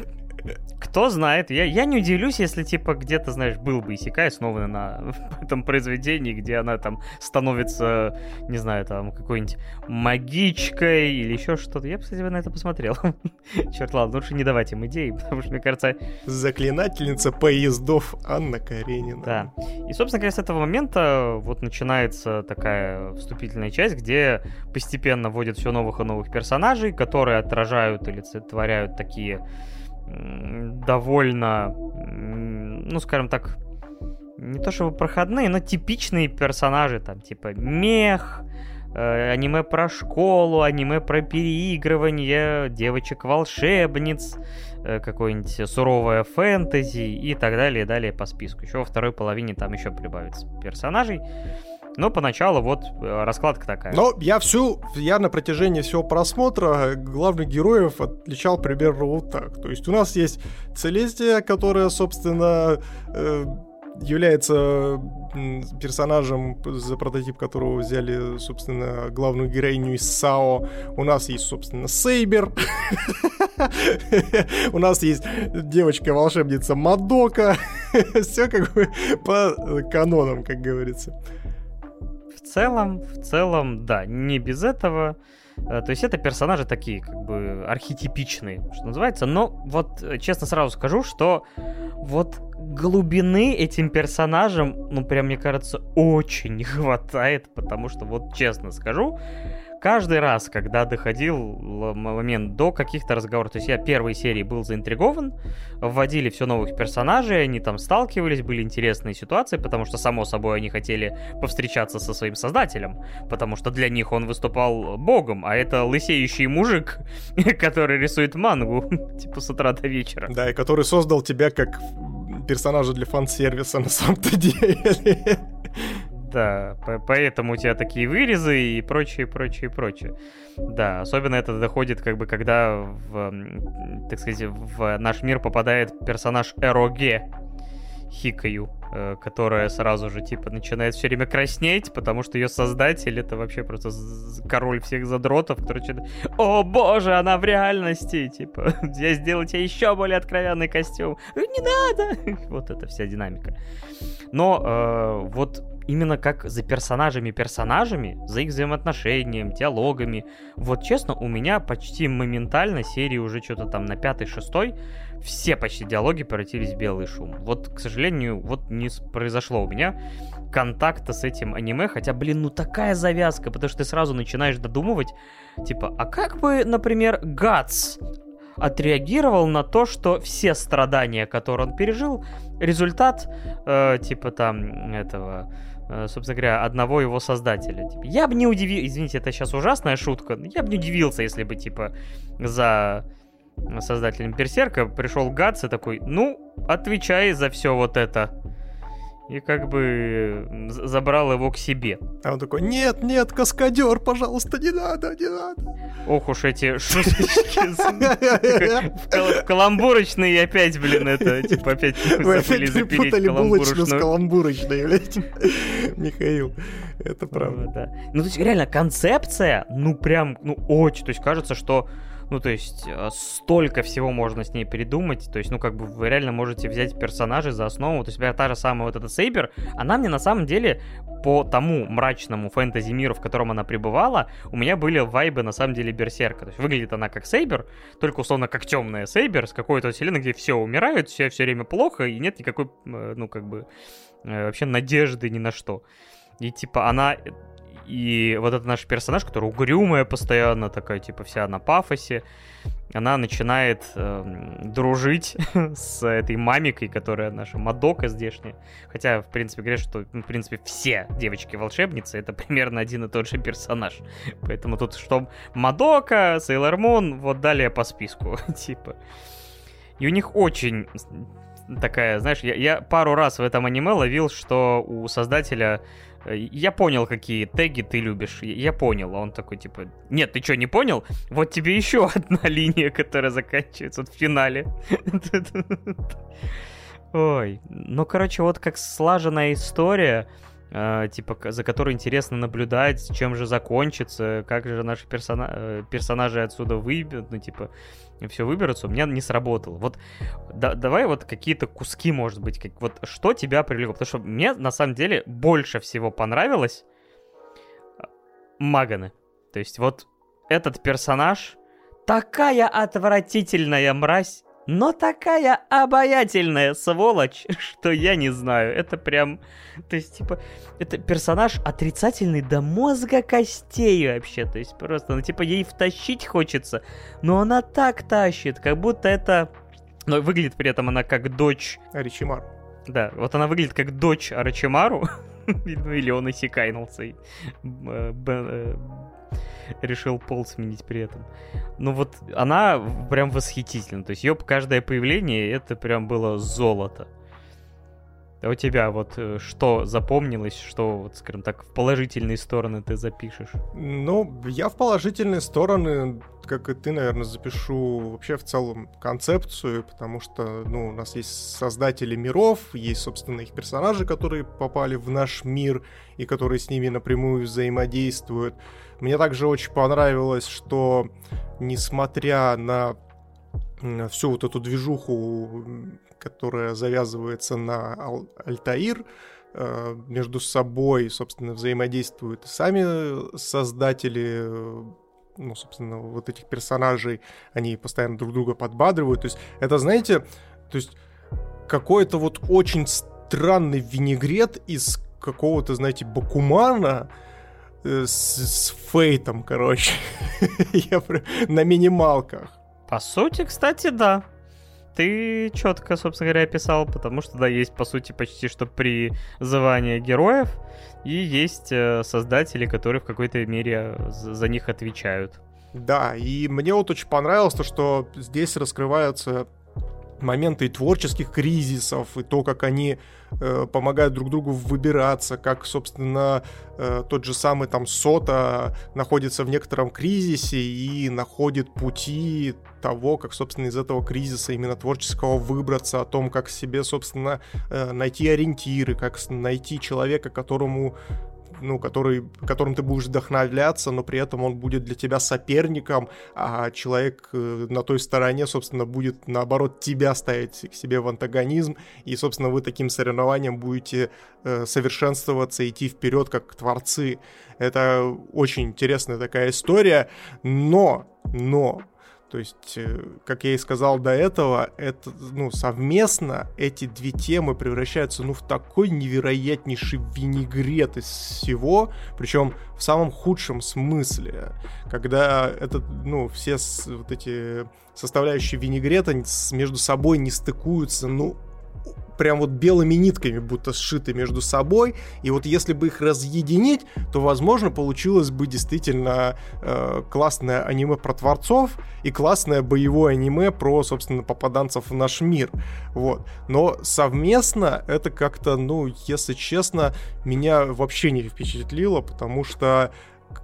S2: Кто знает, я, я не удивлюсь, если, типа, где-то, знаешь, был бы Исикай основан на этом произведении, где она там становится, не знаю, там, какой-нибудь магичкой или еще что-то. Я бы, кстати, на это посмотрел. Черт, ладно, лучше не давать им идеи, потому что, мне кажется...
S1: Заклинательница поездов Анна Каренина.
S2: Да. И, собственно говоря, с этого момента вот начинается такая вступительная часть, где постепенно вводят все новых и новых персонажей, которые отражают или олицетворяют такие довольно, ну, скажем так, не то чтобы проходные, но типичные персонажи, там, типа мех, э, аниме про школу, аниме про переигрывание, девочек-волшебниц, э, какое-нибудь суровое фэнтези и так далее, и далее по списку. Еще во второй половине там еще прибавится персонажей. Но поначалу вот э, раскладка такая.
S1: Но я всю, я на протяжении всего просмотра главных героев отличал примерно вот так. То есть у нас есть Целестия, которая, собственно, э, является персонажем, за прототип которого взяли, собственно, главную героиню из САО. У нас есть, собственно, Сейбер. У нас есть девочка-волшебница Мадока. Все как бы по канонам, как говорится
S2: целом, в целом, да, не без этого. Э, то есть это персонажи такие, как бы, архетипичные, что называется. Но вот, э, честно сразу скажу, что вот глубины этим персонажам, ну, прям, мне кажется, очень не хватает, потому что, вот честно скажу, каждый раз, когда доходил момент до каких-то разговоров, то есть я первой серии был заинтригован, вводили все новых персонажей, они там сталкивались, были интересные ситуации, потому что, само собой, они хотели повстречаться со своим создателем, потому что для них он выступал богом, а это лысеющий мужик, который рисует мангу, типа с утра до вечера.
S1: Да, и который создал тебя как персонажа для фан-сервиса на самом-то деле.
S2: Да, поэтому у тебя такие вырезы и прочее, прочее, прочее. Да, особенно это доходит, как бы, когда в, так сказать, в наш мир попадает персонаж Эроге Хикаю, э, которая сразу же, типа, начинает все время краснеть, потому что ее создатель это вообще просто король всех задротов, который что-то... О боже, она в реальности! Типа, я сделаю тебе еще более откровенный костюм. Не надо! Вот это вся динамика. Но э, вот именно как за персонажами-персонажами, за их взаимоотношением, диалогами. Вот честно, у меня почти моментально серии уже что-то там на пятой-шестой все почти диалоги превратились в белый шум. Вот, к сожалению, вот не произошло у меня контакта с этим аниме, хотя, блин, ну такая завязка, потому что ты сразу начинаешь додумывать, типа, а как бы, например, Гатс отреагировал на то, что все страдания, которые он пережил, результат, э, типа там, этого, собственно говоря, одного его создателя. Типа, я бы не удивился, извините, это сейчас ужасная шутка, я бы не удивился, если бы, типа, за создателем Берсерка пришел Гатс и такой, ну, отвечай за все вот это и как бы забрал его к себе.
S1: А он такой, нет, нет, каскадер, пожалуйста, не надо, не надо.
S2: Ох уж эти шуточки. Каламбурочные опять, блин, это, типа, опять
S1: Вы опять перепутали булочную с каламбурочной, блядь. Михаил, это правда.
S2: Ну, то есть, реально, концепция, ну, прям, ну, очень, то есть, кажется, что ну, то есть, э, столько всего можно с ней придумать. То есть, ну, как бы вы реально можете взять персонажей за основу. То есть, та же самая вот эта Сейбер, она мне на самом деле по тому мрачному фэнтези-миру, в котором она пребывала, у меня были вайбы, на самом деле, Берсерка. То есть, выглядит она как Сейбер, только, условно, как темная Сейбер с какой-то вселенной, где все умирают, все все время плохо, и нет никакой, э, ну, как бы, э, вообще надежды ни на что. И, типа, она и вот этот наш персонаж, который угрюмая постоянно, такая, типа, вся на пафосе, она начинает э, дружить с этой мамикой, которая наша Мадока здешняя. Хотя, в принципе, говорят, что, ну, в принципе, все девочки-волшебницы — это примерно один и тот же персонаж. Поэтому тут что Мадока, Сейлор Мун, вот далее по списку, типа. И у них очень такая, знаешь, я, я пару раз в этом аниме ловил, что у создателя я понял, какие теги ты любишь. Я понял. А он такой, типа, нет, ты что, не понял? Вот тебе еще одна линия, которая заканчивается в финале. Ой, ну, короче, вот как слаженная история, э, типа, за которой интересно наблюдать, чем же закончится, как же наши персона... Э, персонажи отсюда выйдут, ну, типа, все выберутся, у меня не сработало. Вот да, давай вот какие-то куски, может быть, как, вот что тебя привлекло? Потому что мне на самом деле больше всего понравилось а, Маганы. То есть вот этот персонаж такая отвратительная мразь, но такая обаятельная сволочь, что я не знаю. Это прям... То есть, типа, это персонаж отрицательный до мозга костей вообще. То есть, просто, ну, типа, ей втащить хочется, но она так тащит, как будто это... Но выглядит при этом она как дочь...
S1: Аричимару.
S2: Да, вот она выглядит как дочь Арачимару. ну, или он исекайнулся. И, э, э, решил пол сменить при этом. Ну вот она прям восхитительна. То есть ее каждое появление это прям было золото. А у тебя вот э, что запомнилось, что, вот, скажем так, в положительные стороны ты запишешь?
S1: Ну, я в положительные стороны, как и ты, наверное, запишу вообще в целом концепцию, потому что, ну, у нас есть создатели миров, есть, собственно, их персонажи, которые попали в наш мир и которые с ними напрямую взаимодействуют. Мне также очень понравилось, что несмотря на всю вот эту движуху, которая завязывается на Ал- Альтаир, э, между собой, собственно, взаимодействуют сами создатели, ну, собственно, вот этих персонажей, они постоянно друг друга подбадривают. То есть это, знаете, то есть какой-то вот очень странный винегрет из какого-то, знаете, Бакумана, Э, с, с фейтом, короче. Я на минималках.
S2: По сути, кстати, да. Ты четко, собственно говоря, описал, потому что, да, есть, по сути, почти что призывание героев, и есть э, создатели, которые в какой-то мере за, за них отвечают.
S1: Да, и мне вот очень понравилось то, что здесь раскрываются моменты творческих кризисов, и то, как они э, помогают друг другу выбираться, как, собственно, э, тот же самый там Сота находится в некотором кризисе и находит пути того, как, собственно, из этого кризиса именно творческого выбраться, о том, как себе, собственно, э, найти ориентиры, как найти человека, которому ну, который, которым ты будешь вдохновляться, но при этом он будет для тебя соперником, а человек э, на той стороне, собственно, будет, наоборот, тебя ставить к себе в антагонизм, и, собственно, вы таким соревнованием будете э, совершенствоваться, идти вперед как творцы. Это очень интересная такая история, но, но, то есть, э, как я и сказал до этого, это, ну, совместно эти две темы превращаются, ну, в такой невероятнейший винегрет из всего, причем в самом худшем смысле, когда это, ну, все вот эти составляющие винегрета между собой не стыкуются, ну, прям вот белыми нитками будто сшиты между собой, и вот если бы их разъединить, то, возможно, получилось бы действительно э, классное аниме про творцов и классное боевое аниме про, собственно, попаданцев в наш мир, вот. Но совместно это как-то, ну, если честно, меня вообще не впечатлило, потому что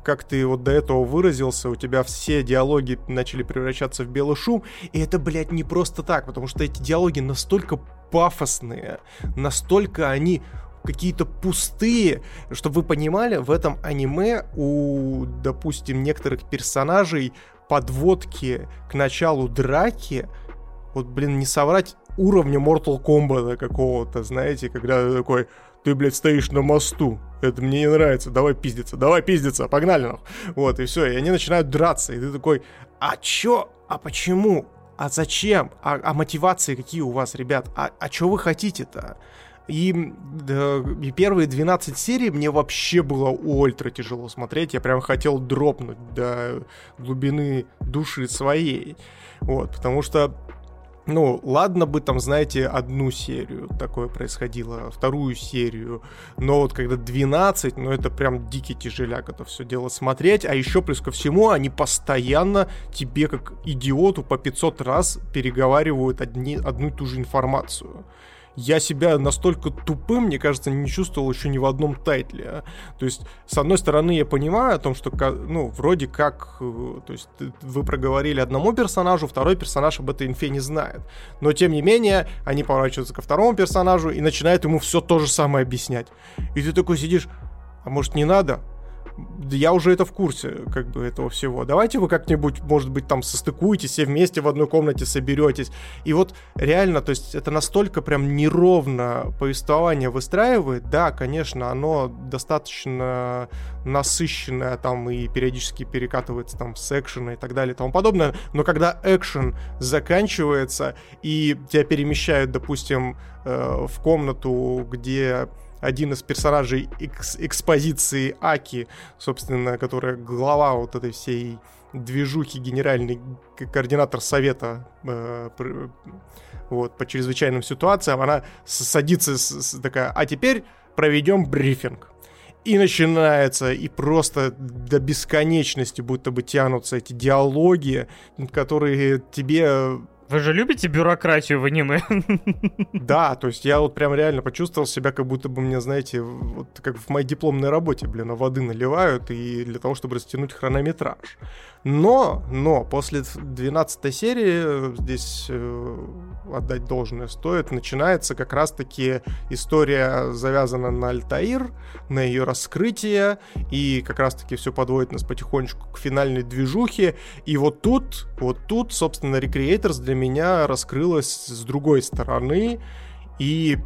S1: как ты вот до этого выразился, у тебя все диалоги начали превращаться в белый шум, и это, блядь, не просто так, потому что эти диалоги настолько пафосные, настолько они какие-то пустые, чтобы вы понимали, в этом аниме у, допустим, некоторых персонажей подводки к началу драки, вот, блин, не соврать, уровня Mortal Kombat какого-то, знаете, когда такой, ты, блядь, стоишь на мосту, это мне не нравится, давай пиздиться, давай пиздиться, погнали нахуй. Вот, и все, и они начинают драться, и ты такой, а чё, а почему, а зачем, а, а мотивации какие у вас, ребят, а, а чё вы хотите-то? И, да, и первые 12 серий мне вообще было ультра тяжело смотреть. Я прям хотел дропнуть до глубины души своей. Вот, потому что ну, ладно бы там, знаете, одну серию такое происходило, вторую серию, но вот когда 12, ну это прям дикий тяжеляк это все дело смотреть, а еще плюс ко всему они постоянно тебе как идиоту по 500 раз переговаривают одни, одну и ту же информацию я себя настолько тупым, мне кажется, не чувствовал еще ни в одном тайтле. То есть, с одной стороны, я понимаю о том, что, ну, вроде как, э, то есть, вы проговорили одному персонажу, второй персонаж об этой инфе не знает. Но, тем не менее, они поворачиваются ко второму персонажу и начинают ему все то же самое объяснять. И ты такой сидишь, а может не надо? Я уже это в курсе, как бы, этого всего. Давайте вы как-нибудь, может быть, там состыкуетесь, все вместе в одной комнате соберетесь. И вот реально, то есть это настолько прям неровно повествование выстраивает. Да, конечно, оно достаточно насыщенное там и периодически перекатывается там с экшена и так далее и тому подобное. Но когда экшен заканчивается и тебя перемещают, допустим, э, в комнату, где один из персонажей экс экспозиции Аки, собственно, которая глава вот этой всей движухи, генеральный координатор совета э, вот, по чрезвычайным ситуациям, она садится с, с, такая, а теперь проведем брифинг. И начинается, и просто до бесконечности будто бы тянутся эти диалоги, которые тебе
S2: вы же любите бюрократию в аниме?
S1: Да, то есть я вот прям реально почувствовал себя, как будто бы мне, знаете, вот как в моей дипломной работе, блин, воды наливают и для того, чтобы растянуть хронометраж. Но, но, после 12 серии, э, здесь э, отдать должное стоит, начинается как раз-таки история завязана на Альтаир, на ее раскрытие, и как раз-таки все подводит нас потихонечку к финальной движухе, и вот тут, вот тут, собственно, Recreators для меня раскрылась с другой стороны, и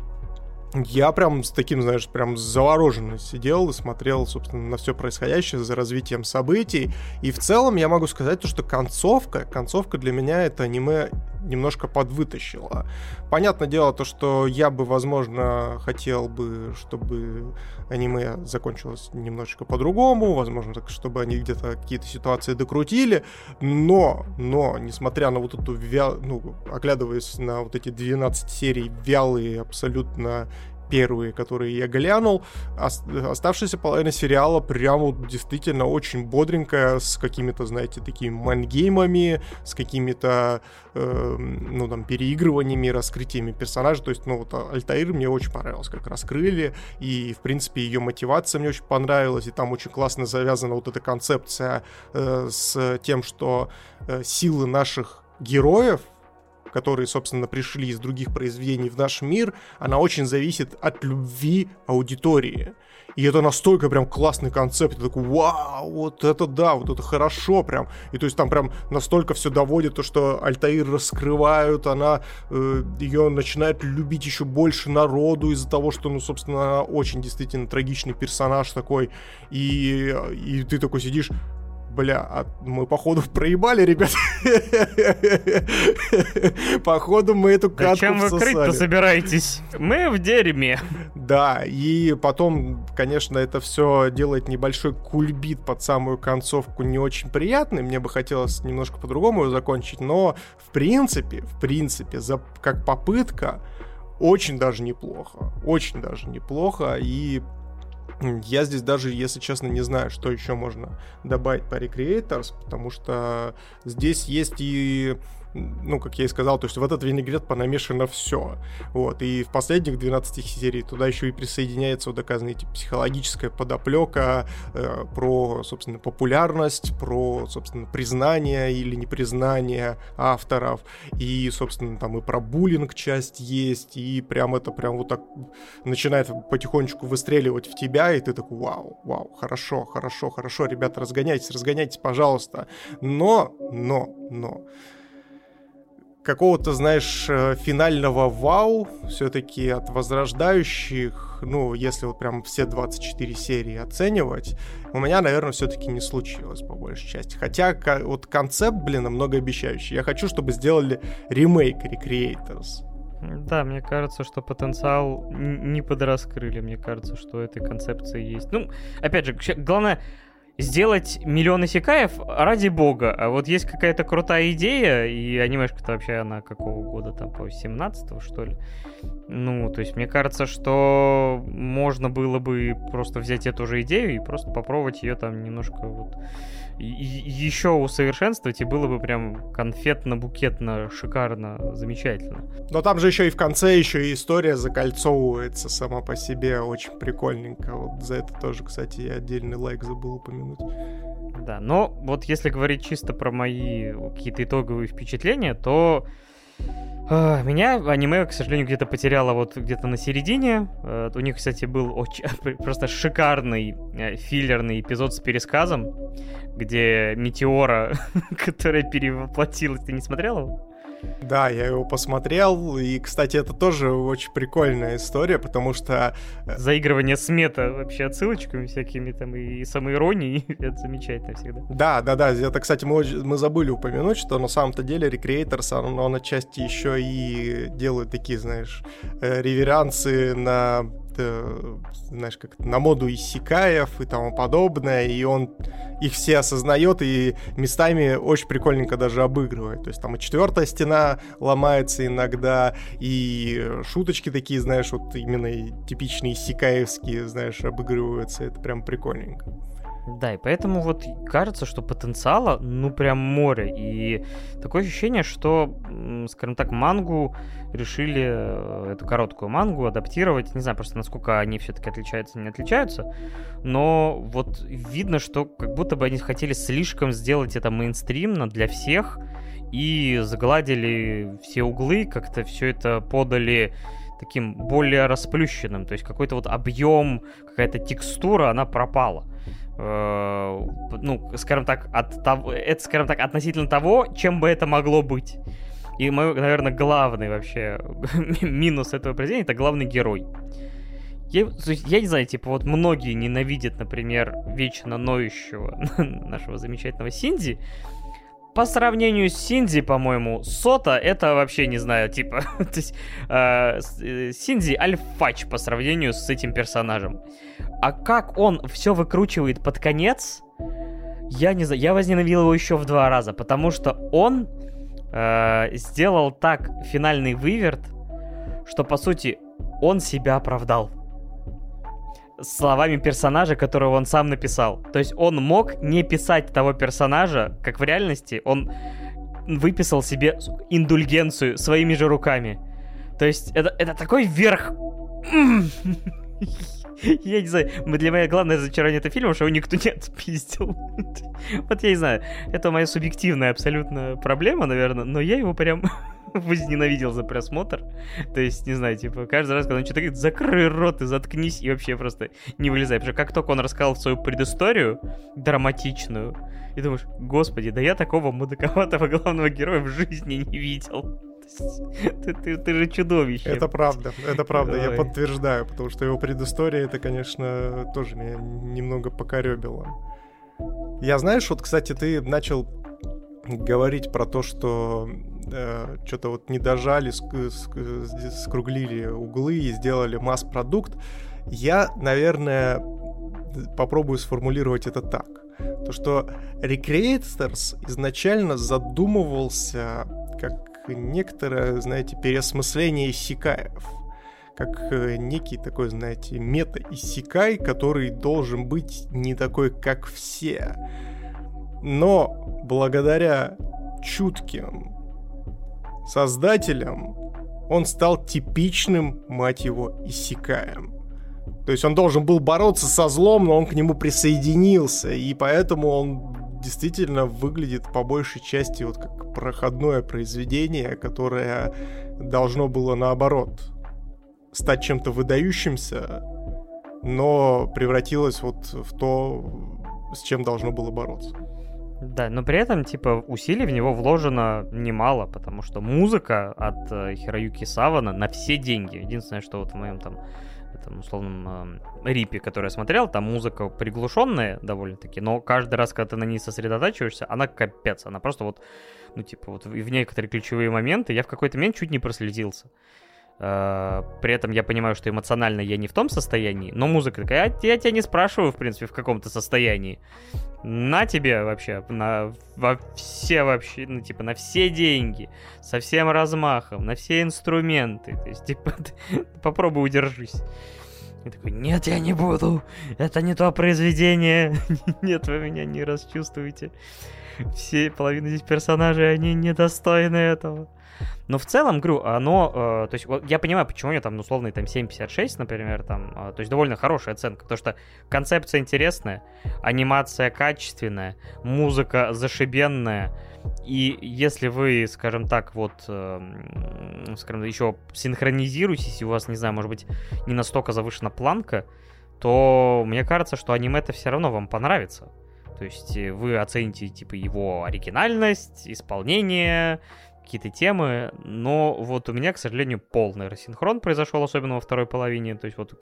S1: я прям с таким, знаешь, прям завороженно сидел и смотрел, собственно, на все происходящее за развитием событий. И в целом я могу сказать то, что концовка, концовка для меня это аниме немножко подвытащила. Понятное дело то, что я бы, возможно, хотел бы, чтобы аниме закончилось немножечко по-другому, возможно, так, чтобы они где-то какие-то ситуации докрутили, но, но, несмотря на вот эту, вя... ну, оглядываясь на вот эти 12 серий вялые, абсолютно первые, которые я глянул. Оставшаяся половина сериала прямо действительно очень бодренькая, с какими-то, знаете, такими мангеймами, с какими-то, э, ну, там, переигрываниями, раскрытиями персонажей. То есть, ну, вот Альтаир мне очень понравилось, как раскрыли, и, в принципе, ее мотивация мне очень понравилась, и там очень классно завязана вот эта концепция э, с тем, что э, силы наших героев, которые, собственно, пришли из других произведений в наш мир, она очень зависит от любви аудитории. И это настолько прям классный концепт. Я такой, вау, вот это да, вот это хорошо прям. И то есть там прям настолько все доводит, то, что Альтаир раскрывают, она э, ее начинает любить еще больше народу из-за того, что, ну, собственно, она очень действительно трагичный персонаж такой. И, и ты такой сидишь, Бля, а мы походу проебали, ребят. Походу мы эту катку
S2: Зачем вы крыть-то собираетесь? Мы в дерьме.
S1: Да, и потом, конечно, это все делает небольшой кульбит под самую концовку не очень приятный. Мне бы хотелось немножко по-другому закончить, но в принципе, в принципе, за, как попытка, очень даже неплохо. Очень даже неплохо. И я здесь даже, если честно, не знаю, что еще можно добавить по Recreators, потому что здесь есть и ну, как я и сказал, то есть в этот винегрет понамешано все. Вот, и в последних 12 серий туда еще и присоединяется вот такая, знаете, психологическая подоплека э, про, собственно, популярность, про, собственно, признание или непризнание авторов, и, собственно, там и про буллинг часть есть, и прям это прям вот так начинает потихонечку выстреливать в тебя, и ты такой, вау, вау, хорошо, хорошо, хорошо, ребята, разгоняйтесь, разгоняйтесь, пожалуйста. Но, но, но, какого-то, знаешь, э, финального вау все-таки от возрождающих, ну, если вот прям все 24 серии оценивать, у меня, наверное, все-таки не случилось по большей части. Хотя вот концепт, блин, многообещающий. Я хочу, чтобы сделали ремейк Recreators.
S2: Да, мне кажется, что потенциал не подраскрыли. Мне кажется, что этой концепции есть. Ну, опять же, главное, сделать миллион исекаев ради бога. А вот есть какая-то крутая идея, и анимешка-то вообще она какого года там, по 17 что ли? Ну, то есть мне кажется, что можно было бы просто взять эту же идею и просто попробовать ее там немножко вот еще усовершенствовать, и было бы прям конфетно-букетно, шикарно, замечательно.
S1: Но там же еще и в конце еще и история закольцовывается сама по себе очень прикольненько. Вот за это тоже, кстати, я отдельный лайк забыл упомянуть.
S2: Да, но вот если говорить чисто про мои какие-то итоговые впечатления, то меня аниме, к сожалению, где-то потеряло вот где-то на середине. Э, у них, кстати, был очень, просто шикарный э, филлерный эпизод с пересказом, где Метеора, которая перевоплотилась, ты не смотрел его?
S1: Да, я его посмотрел, и, кстати, это тоже очень прикольная история, потому что...
S2: Э, Заигрывание с мета вообще отсылочками всякими там и самоиронией, это замечательно всегда.
S1: Да, да, да, это, кстати, мы, мы забыли упомянуть, что на самом-то деле Recreators, он, он отчасти еще и делает такие, знаешь, э, реверансы на знаешь, как на моду иссякаев и тому подобное, и он их все осознает и местами очень прикольненько даже обыгрывает. То есть там и четвертая стена ломается иногда, и шуточки такие, знаешь, вот именно типичные иссякаевские, знаешь, обыгрываются. Это прям прикольненько.
S2: Да, и поэтому вот кажется, что потенциала, ну, прям море. И такое ощущение, что, скажем так, мангу решили, э, эту короткую мангу, адаптировать. Не знаю просто, насколько они все-таки отличаются, не отличаются. Но вот видно, что как будто бы они хотели слишком сделать это мейнстримно для всех. И загладили все углы, как-то все это подали таким более расплющенным. То есть какой-то вот объем, какая-то текстура, она пропала. Э, ну, скажем так, от того, это, скажем так, относительно того, чем бы это могло быть. И мой, наверное, главный вообще минус этого произведения это главный герой. Я, я не знаю, типа, вот многие ненавидят, например, вечно ноющего нашего замечательного Синди, по сравнению с Синди, по-моему, Сота это вообще не знаю, типа, то э, э, Синди альфач по сравнению с этим персонажем. А как он все выкручивает под конец, я не знаю, я возненавидел его еще в два раза, потому что он э, сделал так финальный выверт, что по сути он себя оправдал словами персонажа, которого он сам написал. То есть он мог не писать того персонажа, как в реальности, он выписал себе индульгенцию своими же руками. То есть это, это такой верх... Я не знаю, для меня главное разочарование этого фильма, что его никто не отпиздил. Вот я не знаю, это моя субъективная абсолютно проблема, наверное, но я его прям возненавидел за просмотр. То есть, не знаю, типа, каждый раз, когда он что-то говорит, закрой рот и заткнись, и вообще просто не вылезай. Потому что как только он рассказал свою предысторию драматичную, и думаешь, господи, да я такого мудаковатого главного героя в жизни не видел. Ты, ты, ты же чудовище.
S1: Это правда, это правда, Ой. я подтверждаю, потому что его предыстория, это, конечно, тоже меня немного покоребило. Я, знаешь, вот, кстати, ты начал говорить про то, что э, что-то вот не дожали, ск- ск- скруглили углы и сделали масс-продукт, я, наверное, попробую сформулировать это так. То, что Recreators изначально задумывался как некоторое, знаете, переосмысление иссякаев. Как э, некий такой, знаете, мета-иссякай, который должен быть не такой, как все но благодаря чутким создателям он стал типичным, мать его, иссякаем. То есть он должен был бороться со злом, но он к нему присоединился, и поэтому он действительно выглядит по большей части вот как проходное произведение, которое должно было наоборот стать чем-то выдающимся, но превратилось вот в то, с чем должно было бороться.
S2: Да, но при этом, типа, усилий в него вложено немало, потому что музыка от э, Хироюки Савана на все деньги. Единственное, что вот в моем там этом условном э, рипе, который я смотрел, там музыка приглушенная довольно-таки, но каждый раз, когда ты на ней сосредотачиваешься, она капец, она просто вот, ну, типа, вот в некоторые ключевые моменты я в какой-то момент чуть не проследился. Э, при этом я понимаю, что эмоционально я не в том состоянии, но музыка такая, я, я тебя не спрашиваю, в принципе, в каком то состоянии. На тебе вообще, на во все вообще, ну, типа, на все деньги, со всем размахом, на все инструменты. То есть, типа, попробуй удержись. Я такой, нет, я не буду, это не то произведение, нет, вы меня не расчувствуете. Все половина здесь персонажей, они недостойны этого. Но в целом, говорю, оно, э, то есть вот я понимаю, почему у него там условный там 7.56, например, там, э, то есть довольно хорошая оценка, потому что концепция интересная, анимация качественная, музыка зашибенная, и если вы, скажем так, вот, э, скажем, еще синхронизируетесь, и у вас, не знаю, может быть, не настолько завышена планка, то мне кажется, что аниме-то все равно вам понравится. То есть э, вы оцените, типа, его оригинальность, исполнение, какие-то темы, но вот у меня, к сожалению, полный рассинхрон произошел, особенно во второй половине, то есть вот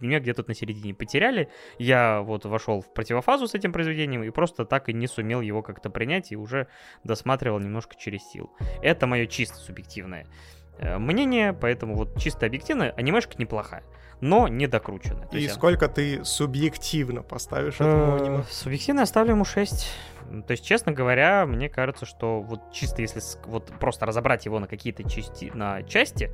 S2: меня где-то на середине потеряли, я вот вошел в противофазу с этим произведением и просто так и не сумел его как-то принять и уже досматривал немножко через силу. Это мое чисто субъективное мнение, поэтому вот чисто объективно анимешка неплохая но не докрученная.
S1: И сколько ты субъективно поставишь этому аниме?
S2: Субъективно я ставлю ему 6. То есть, честно говоря, мне кажется, что вот чисто если вот просто разобрать его на какие-то части, на части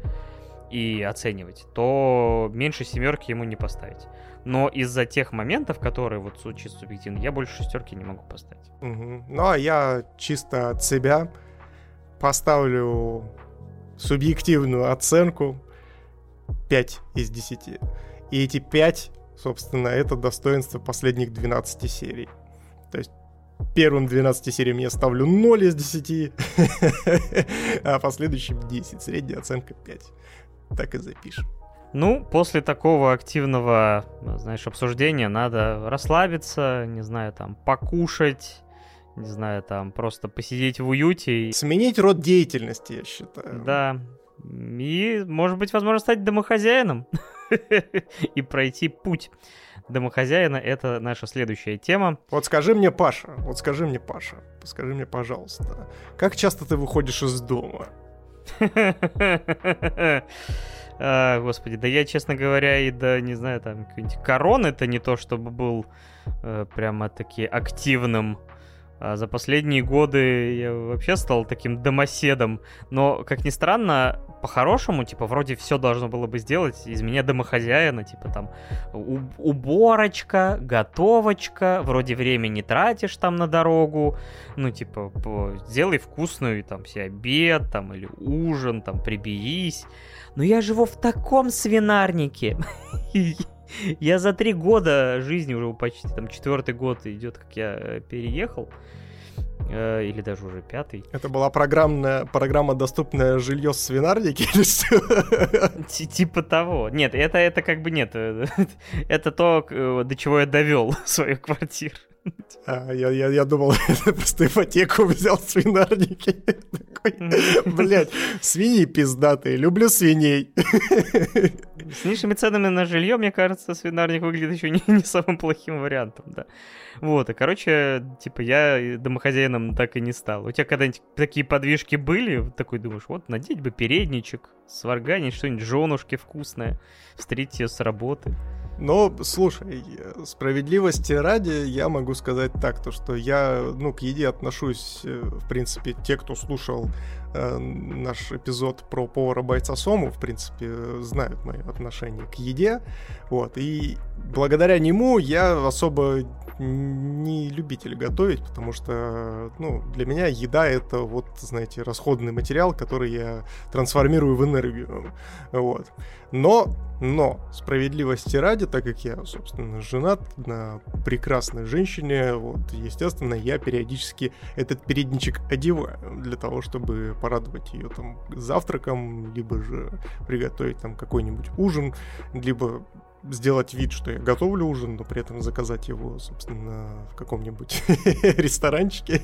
S2: и оценивать, то меньше семерки ему не поставить. Но из-за тех моментов, которые вот чисто субъективно, я больше шестерки не могу поставить.
S1: Угу. Ну, а я чисто от себя поставлю субъективную оценку 5 из 10. И эти 5, собственно, это достоинство последних 12 серий. То есть первым 12 сериям я ставлю 0 из 10, а последующим 10. Средняя оценка 5. Так и запишем.
S2: Ну, после такого активного, знаешь, обсуждения надо расслабиться, не знаю, там, покушать, не знаю, там, просто посидеть в уюте.
S1: Сменить род деятельности, я считаю.
S2: Да, и, может быть, возможно, стать домохозяином и пройти путь домохозяина — это наша следующая тема.
S1: Вот скажи мне, Паша, вот скажи мне, Паша, скажи мне, пожалуйста, как часто ты выходишь из дома?
S2: А, господи, да я, честно говоря, и да, не знаю, там, какой-нибудь корон это не то, чтобы был э, прямо таки активным а за последние годы я вообще стал таким домоседом. Но, как ни странно, по-хорошему, типа, вроде все должно было бы сделать из меня домохозяина, типа, там, уборочка, готовочка, вроде время не тратишь там на дорогу, ну, типа, сделай вкусную, там, себе обед, там, или ужин, там, приберись. Но я живу в таком свинарнике. Я за три года жизни уже почти, там, четвертый год идет, как я э, переехал. э, или даже уже пятый.
S1: Это была программная, программа «Доступное жилье с свинарники» или
S2: что? Типа того. Нет, это, это как бы нет. Это то, до чего я довел свою квартиру.
S1: А, я, я, я думал, это просто ипотеку взял свинарники. Блять, свиньи пиздатые, люблю свиней.
S2: С низшими ценами на жилье, мне кажется, свинарник выглядит еще не, не самым плохим вариантом, да. Вот, и, короче, типа, я домохозяином так и не стал. У тебя когда-нибудь такие подвижки были? Такой думаешь, вот, надеть бы передничек, сварганить что-нибудь женушки вкусное, встретить ее с работы.
S1: Но, слушай, справедливости ради, я могу сказать так, то что я, ну, к еде отношусь, э, в принципе, те, кто слушал наш эпизод про повара-бойца Сому, в принципе, знают мои отношения к еде, вот, и благодаря нему я особо не любитель готовить, потому что, ну, для меня еда это вот, знаете, расходный материал, который я трансформирую в энергию, вот. Но, но, справедливости ради, так как я, собственно, женат на прекрасной женщине, вот, естественно, я периодически этот передничек одеваю для того, чтобы порадовать ее там завтраком, либо же приготовить там какой-нибудь ужин, либо сделать вид, что я готовлю ужин, но при этом заказать его, собственно, в каком-нибудь ресторанчике.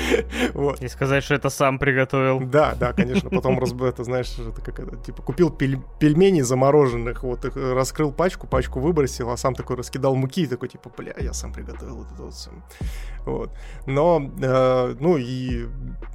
S2: вот. И сказать, что это сам приготовил.
S1: Да, да, конечно. Потом, это, знаешь, это как это, типа, купил пельмени замороженных, вот, их раскрыл пачку, пачку выбросил, а сам такой раскидал муки и такой, типа, бля, я сам приготовил вот это вот все. Вот. Но, э, ну и,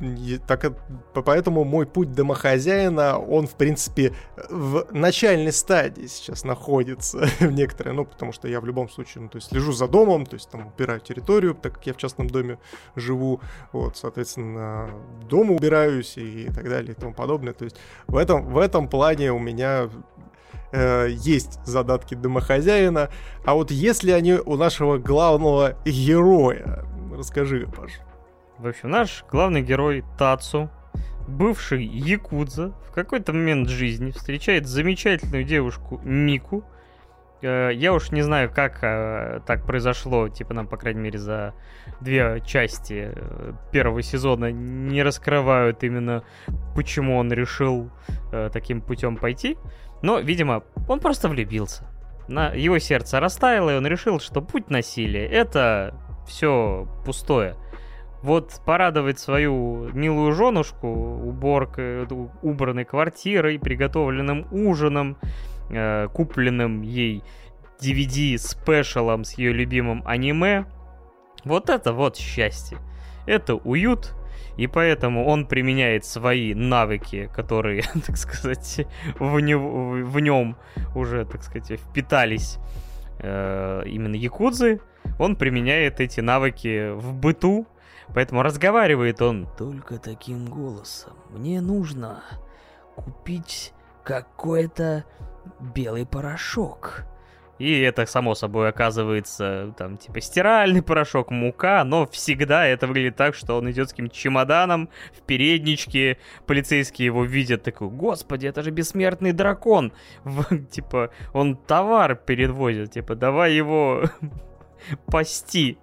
S1: и так, поэтому мой путь домохозяина, он, в принципе, в начальной стадии сейчас находится в некоторые, ну, потому что я в любом случае, ну, то есть слежу за домом, то есть там убираю территорию, так как я в частном доме живу, вот, соответственно, дома убираюсь и так далее и тому подобное. То есть в этом, в этом плане у меня э, есть задатки домохозяина, а вот если они у нашего главного героя, расскажи, Паш.
S2: В общем, наш главный герой Тацу, бывший якудза, в какой-то момент жизни встречает замечательную девушку Мику. Э, я уж не знаю, как э, так произошло, типа нам, по крайней мере, за две части э, первого сезона не раскрывают именно, почему он решил таким путем пойти. Но, видимо, он просто влюбился. На его сердце растаяло, и он решил, что путь насилия — это все пустое. Вот порадовать свою милую женушку уборкой, убранной квартирой, приготовленным ужином, э, купленным ей DVD-спешалом с ее любимым аниме. Вот это вот счастье. Это уют, и поэтому он применяет свои навыки, которые, так сказать, в, него, в нем уже, так сказать, впитались э, именно якудзы. Он применяет эти навыки в быту, поэтому разговаривает он только таким голосом. Мне нужно купить какой-то белый порошок. И это, само собой, оказывается, там, типа, стиральный порошок, мука, но всегда это выглядит так, что он идет с каким-то чемоданом в передничке, полицейские его видят, такой, господи, это же бессмертный дракон, типа, он товар перевозит, типа, давай его пасти.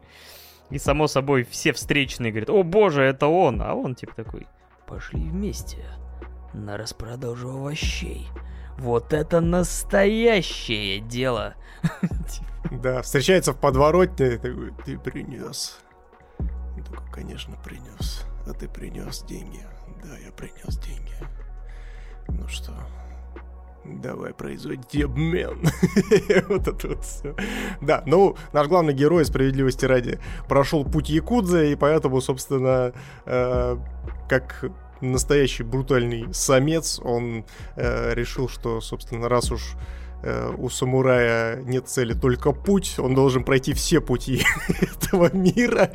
S2: И, само собой, все встречные говорят, о боже, это он, а он, типа, такой, пошли вместе на распродажу овощей. Вот это настоящее дело.
S1: Да, встречается в подворотне, такой, ты принес. Такой, конечно, принес. А ты принес деньги. Да, я принес деньги. Ну что, Давай производить обмен. вот это вот все. Да, ну, наш главный герой, справедливости ради, прошел путь Якудза, и поэтому, собственно, э, как настоящий брутальный самец, он э, решил, что, собственно, раз уж э, у самурая нет цели только путь, он должен пройти все пути этого мира.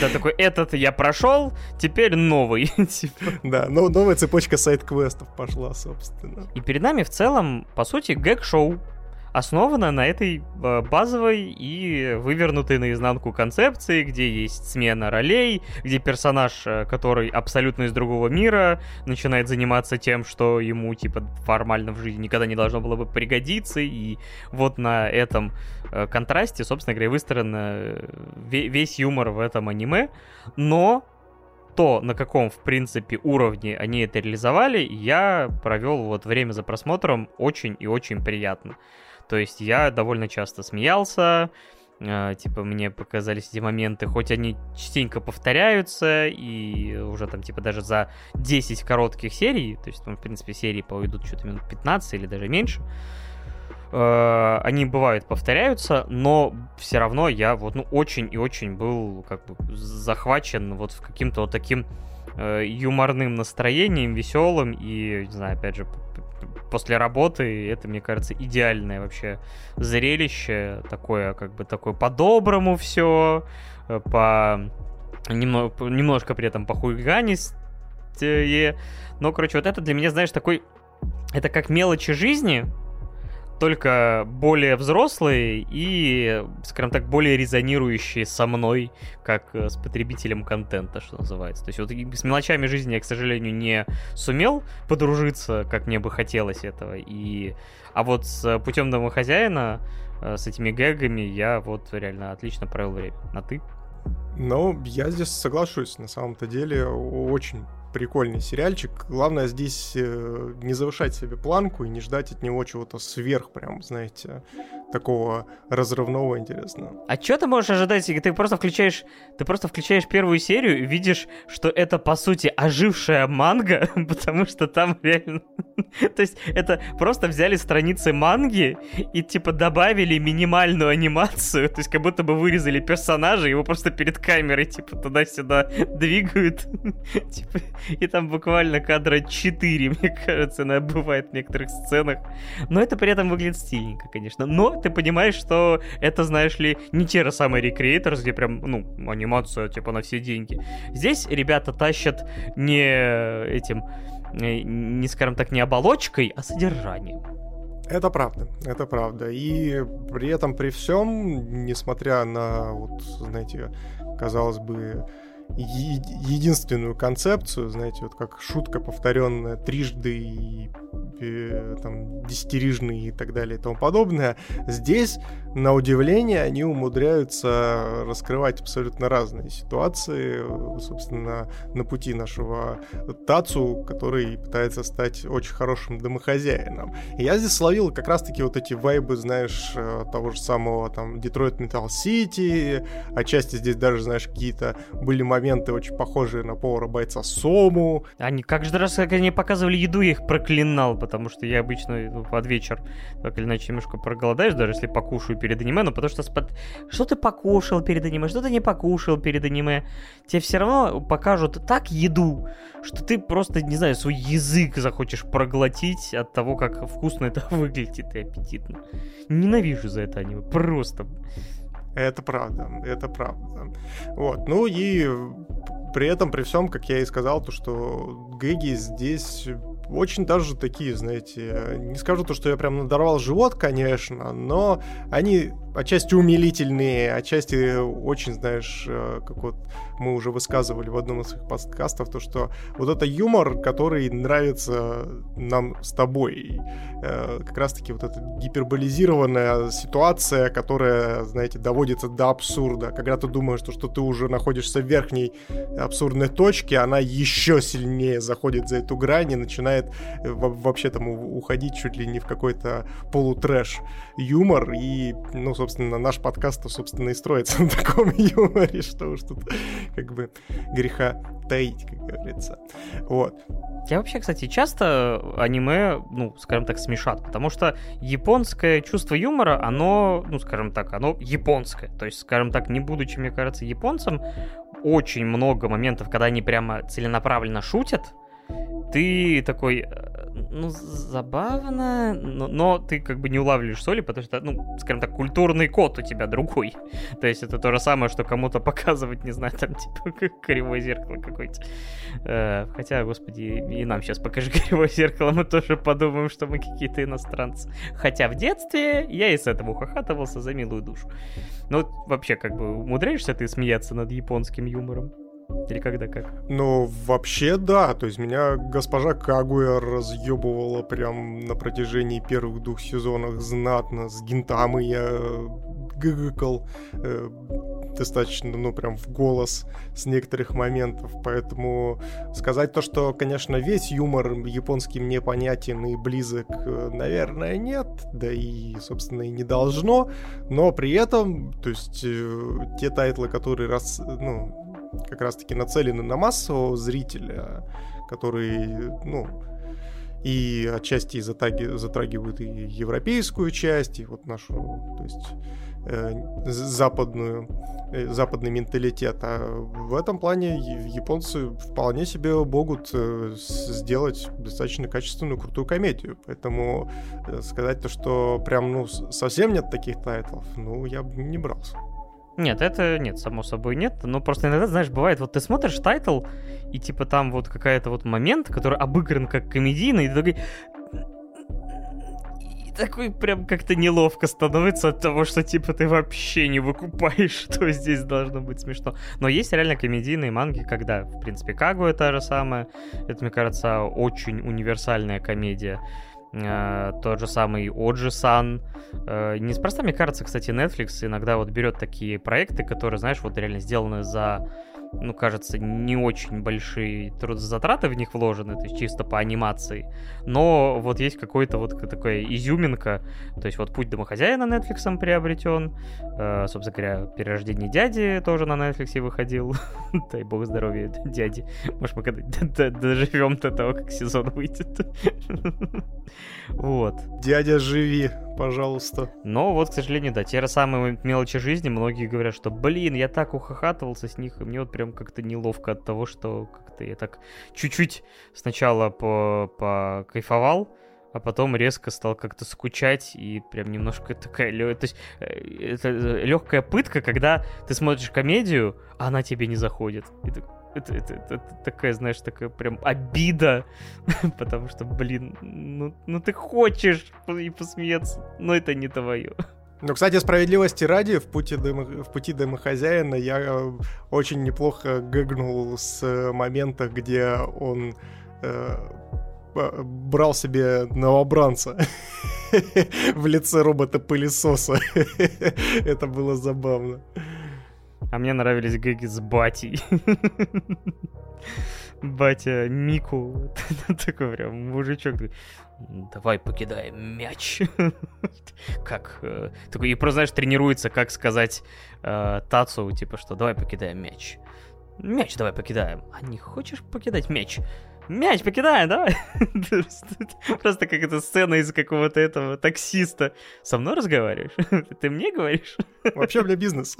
S2: Да, такой, этот я прошел, теперь новый.
S1: Типа. Да, но новая цепочка сайт-квестов пошла, собственно.
S2: И перед нами в целом, по сути, гэг-шоу основана на этой э, базовой и вывернутой наизнанку концепции, где есть смена ролей, где персонаж, э, который абсолютно из другого мира, начинает заниматься тем, что ему, типа, формально в жизни никогда не должно было бы пригодиться, и вот на этом э, контрасте, собственно говоря, выстроен весь юмор в этом аниме, но то, на каком, в принципе, уровне они это реализовали, я провел вот время за просмотром очень и очень приятно. То есть я довольно часто смеялся, э, типа мне показались эти моменты, хоть они частенько повторяются, и уже там типа даже за 10 коротких серий, то есть там, в принципе, серии поведут что-то минут 15 или даже меньше, э, они бывают повторяются, но все равно я вот ну очень и очень был как бы захвачен вот в каким-то вот таким э, юморным настроением, веселым и, не знаю, опять же, после работы. Это, мне кажется, идеальное вообще зрелище. Такое, как бы, такое по-доброму все. Э, по... Немного, немножко при этом похуйганистее. Но, короче, вот это для меня, знаешь, такой... Это как мелочи жизни, только более взрослые и, скажем так, более резонирующие со мной, как э, с потребителем контента, что называется. То есть вот с мелочами жизни я, к сожалению, не сумел подружиться, как мне бы хотелось этого. И... А вот с путем домохозяина, э, с этими гэгами, я вот реально отлично провел время. На ты?
S1: Ну, я здесь соглашусь, на самом-то деле, очень прикольный сериальчик. Главное здесь э, не завышать себе планку и не ждать от него чего-то сверх, прям, знаете, такого разрывного интересного.
S2: А что ты можешь ожидать, ты просто включаешь, ты просто включаешь первую серию и видишь, что это по сути ожившая манга, потому что там реально, то есть это просто взяли страницы манги и типа добавили минимальную анимацию, то есть как будто бы вырезали персонажа, его просто перед камерой типа туда-сюда двигают, типа, и там буквально кадра 4, мне кажется, она бывает в некоторых сценах, но это при этом выглядит стильненько, конечно, но ты понимаешь, что это, знаешь ли, не те же самые рекреаторы, где прям, ну, анимация, типа, на все деньги. Здесь ребята тащат не этим, э, не, скажем так, не оболочкой, а содержанием.
S1: Это правда, это правда. И при этом, при всем, несмотря на, вот, знаете, казалось бы, единственную концепцию, знаете, вот как шутка, повторенная трижды и там, десятирижный и так далее и тому подобное. Здесь, на удивление, они умудряются раскрывать абсолютно разные ситуации, собственно, на пути нашего Тацу, который пытается стать очень хорошим домохозяином. И я здесь словил как раз-таки вот эти вайбы, знаешь, того же самого там Детройт Метал Сити, отчасти здесь даже, знаешь, какие-то были моменты очень похожие на повара бойца Сому.
S2: Они как же раз, как они показывали еду, я их проклинал, потому что я обычно ну, под вечер так или иначе немножко проголодаюсь, даже если покушаю перед аниме, но потому что спад... что ты покушал перед аниме, что ты не покушал перед аниме, тебе все равно покажут так еду, что ты просто, не знаю, свой язык захочешь проглотить от того, как вкусно это выглядит и аппетитно. Ненавижу за это аниме, просто.
S1: Это правда, это правда. Вот, ну и при этом, при всем, как я и сказал, то, что гэги здесь очень даже такие, знаете, не скажу то, что я прям надорвал живот, конечно, но они отчасти умилительные, отчасти очень, знаешь, э, как вот мы уже высказывали в одном из своих подкастов, то, что вот это юмор, который нравится нам с тобой. Э, как раз-таки вот эта гиперболизированная ситуация, которая, знаете, доводится до абсурда. Когда ты думаешь, что, что ты уже находишься в верхней абсурдной точке, она еще сильнее заходит за эту грань и начинает э, вообще там уходить чуть ли не в какой-то полутрэш юмор. И, ну, собственно, наш подкаст, собственно, и строится на таком юморе, что уж тут как бы греха таить, как говорится. Вот.
S2: Я вообще, кстати, часто аниме, ну, скажем так, смешат, потому что японское чувство юмора, оно, ну, скажем так, оно японское. То есть, скажем так, не будучи, мне кажется, японцем, очень много моментов, когда они прямо целенаправленно шутят, ты такой, ну, забавно, но, но ты как бы не улавливаешь соли, потому что, ну, скажем так, культурный код у тебя другой. То есть это то же самое, что кому-то показывать, не знаю, там, типа, кривое зеркало какое-то. Э, хотя, господи, и нам сейчас покажи кривое зеркало, мы тоже подумаем, что мы какие-то иностранцы. Хотя в детстве я и с этого ухахатывался за милую душу. Ну, вообще, как бы, умудряешься ты смеяться над японским юмором? Или когда как?
S1: Ну, вообще да. То есть меня госпожа Кагуя разъебывала прям на протяжении первых двух сезонов знатно. С Гинтамы я гыгыкал э, достаточно, ну, прям в голос с некоторых моментов. Поэтому сказать то, что, конечно, весь юмор японский мне понятен и близок, э, наверное, нет. Да и, собственно, и не должно. Но при этом, то есть, э, те тайтлы, которые раз, ну, как раз-таки нацелены на массового зрителя, который, ну, и отчасти затаги, затрагивают и европейскую часть, и вот нашу, то есть э, западную, э, западный менталитет. А в этом плане японцы вполне себе могут э, сделать достаточно качественную, крутую комедию. Поэтому сказать то, что прям ну совсем нет таких тайтлов, ну я бы не брался.
S2: Нет, это нет, само собой нет. Но просто иногда, знаешь, бывает, вот ты смотришь тайтл, и типа там вот какая-то вот момент, который обыгран как комедийный, и ты такой... И такой прям как-то неловко становится от того, что типа ты вообще не выкупаешь, что здесь должно быть смешно. Но есть реально комедийные манги, когда, в принципе, Кагу это же самое. Это, мне кажется, очень универсальная комедия. Э, тот же самый Оджи-сан. Э, неспроста, мне кажется, кстати, Netflix иногда вот берет такие проекты, которые, знаешь, вот реально сделаны за ну, кажется, не очень большие трудозатраты в них вложены, то есть чисто по анимации. Но вот есть какой-то вот такая изюминка, то есть вот «Путь домохозяина» Netflix приобретен, э, собственно говоря, «Перерождение дяди» тоже на Netflix выходил, дай бог здоровья дяди. Может, мы когда доживем до того, как сезон выйдет.
S1: Вот. Дядя, живи, пожалуйста.
S2: Но вот, к сожалению, да, те же самые мелочи жизни, многие говорят, что, блин, я так ухахатывался с них, и мне вот прям как-то неловко от того, что как-то я так чуть-чуть сначала по, по кайфовал, а потом резко стал как-то скучать и прям немножко такая... То есть э, это легкая пытка, когда ты смотришь комедию, а она тебе не заходит. И ты, это, это, это, такая, знаешь, такая прям обида, потому что, блин, ну, ну ты хочешь и посмеяться, но это не твое.
S1: Ну, кстати, справедливости ради, в пути, домо, в пути домохозяина я э, очень неплохо гэгнул с момента, где он э, брал себе новобранца в лице робота-пылесоса. Это было забавно.
S2: А мне нравились гэги с батей. Батя Мику. Такой прям мужичок. Давай покидаем мяч. как? Э, такой, и просто, знаешь, тренируется, как сказать э, Тацу, типа, что давай покидаем мяч. Мяч давай покидаем. А не хочешь покидать мяч? Мяч покидаем, давай. Просто как эта сцена из какого-то этого таксиста. Со мной разговариваешь? Ты мне говоришь?
S1: Вообще, у меня бизнес.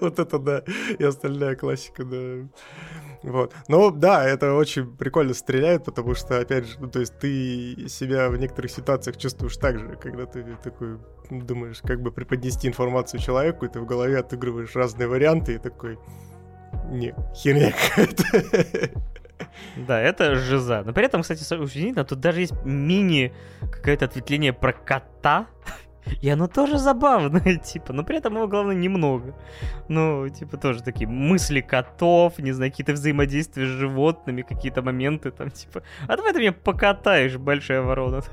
S1: Вот это да. И остальная классика, да. Вот. Ну, да, это очень прикольно стреляет, потому что, опять же, ну, то есть ты себя в некоторых ситуациях чувствуешь так же, когда ты такой думаешь, как бы преподнести информацию человеку, и ты в голове отыгрываешь разные варианты, и такой, не, херня какая-то.
S2: Да, это жиза. Но при этом, кстати, удивительно, тут даже есть мини какое-то ответвление про кота, и оно тоже забавное, типа, но при этом его, главное, немного. Ну, типа, тоже такие мысли котов, не знаю, какие-то взаимодействия с животными, какие-то моменты там, типа, а давай ты меня покатаешь, большая ворона.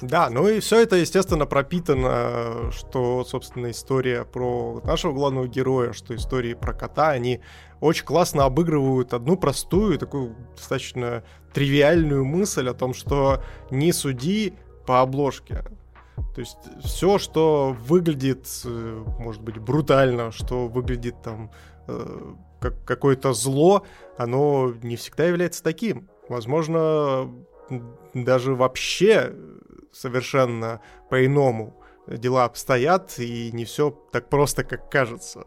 S1: Да, ну и все это, естественно, пропитано, что, собственно, история про нашего главного героя, что истории про кота, они очень классно обыгрывают одну простую, такую достаточно тривиальную мысль о том, что не суди по обложке. То есть все, что выглядит, э, может быть, брутально, что выглядит там э, как какое-то зло, оно не всегда является таким. Возможно, даже вообще совершенно по-иному дела обстоят, и не все так просто, как кажется.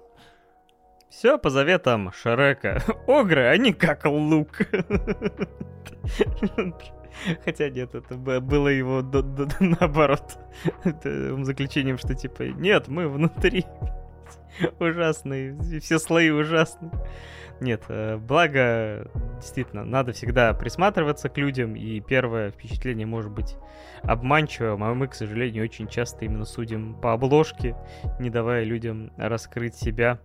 S2: Все по заветам Шрека. Огры, они как лук. Хотя нет, это было его до, до, наоборот. Это заключением, что типа, нет, мы внутри ужасные, все слои ужасные. Нет, э, благо, действительно, надо всегда присматриваться к людям, и первое впечатление может быть обманчивым, а мы, к сожалению, очень часто именно судим по обложке, не давая людям раскрыть себя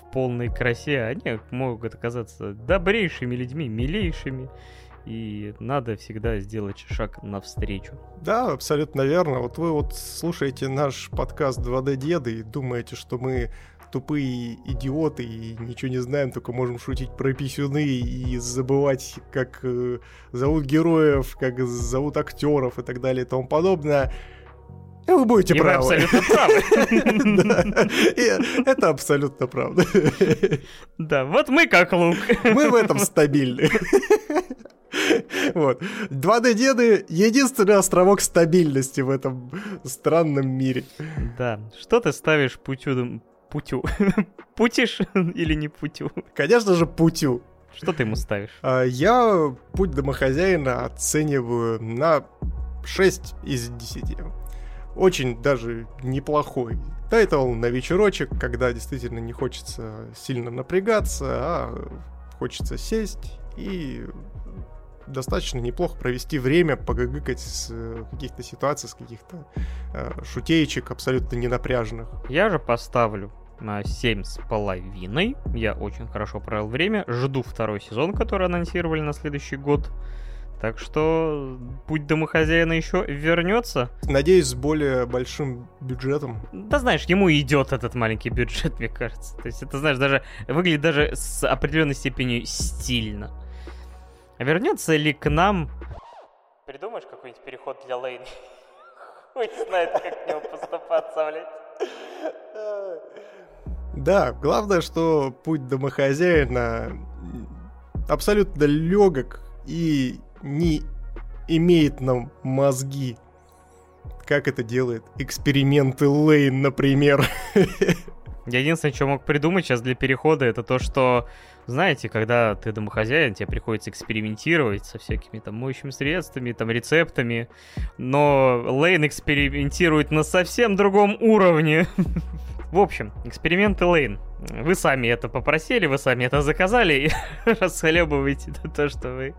S2: в полной красе. Они могут оказаться добрейшими людьми, милейшими, и надо всегда сделать шаг навстречу.
S1: Да, абсолютно верно. Вот вы вот слушаете наш подкаст 2D Деды и думаете, что мы тупые идиоты и ничего не знаем, только можем шутить про писюны и забывать, как э, зовут героев, как зовут актеров и так далее и тому подобное. И вы будете и правы.
S2: Вы абсолютно правы.
S1: Это абсолютно правда.
S2: Да, вот мы как лук.
S1: Мы в этом стабильны. Вот. 2D-деды — единственный островок стабильности в этом странном мире.
S2: Да. Что ты ставишь путю путю. Путишь или не путю?
S1: Конечно же, путю.
S2: Что ты ему ставишь?
S1: А, я путь домохозяина оцениваю на 6 из 10. Очень даже неплохой тайтл на вечерочек, когда действительно не хочется сильно напрягаться, а хочется сесть и достаточно неплохо провести время, погыгыкать с э, каких-то ситуаций, с каких-то э, шутеечек абсолютно ненапряженных.
S2: Я же поставлю на 7 с половиной. Я очень хорошо провел время. Жду второй сезон, который анонсировали на следующий год. Так что путь домохозяина еще вернется.
S1: Надеюсь, с более большим бюджетом.
S2: Да знаешь, ему идет этот маленький бюджет, мне кажется. То есть это, знаешь, даже выглядит даже с определенной степенью стильно. А вернется ли к нам... Придумаешь какой-нибудь переход для Лейн? Хуй знает, как к нему поступаться, блядь.
S1: Да, главное, что путь домохозяина абсолютно легок и не имеет нам мозги. Как это делает эксперименты Лейн, например.
S2: Я единственное, что мог придумать сейчас для перехода, это то, что, знаете, когда ты домохозяин, тебе приходится экспериментировать со всякими там моющими средствами, там рецептами, но Лейн экспериментирует на совсем другом уровне. В общем, эксперименты Лейн. Вы сами это попросили, вы сами это заказали и расхлебываете то, что вы,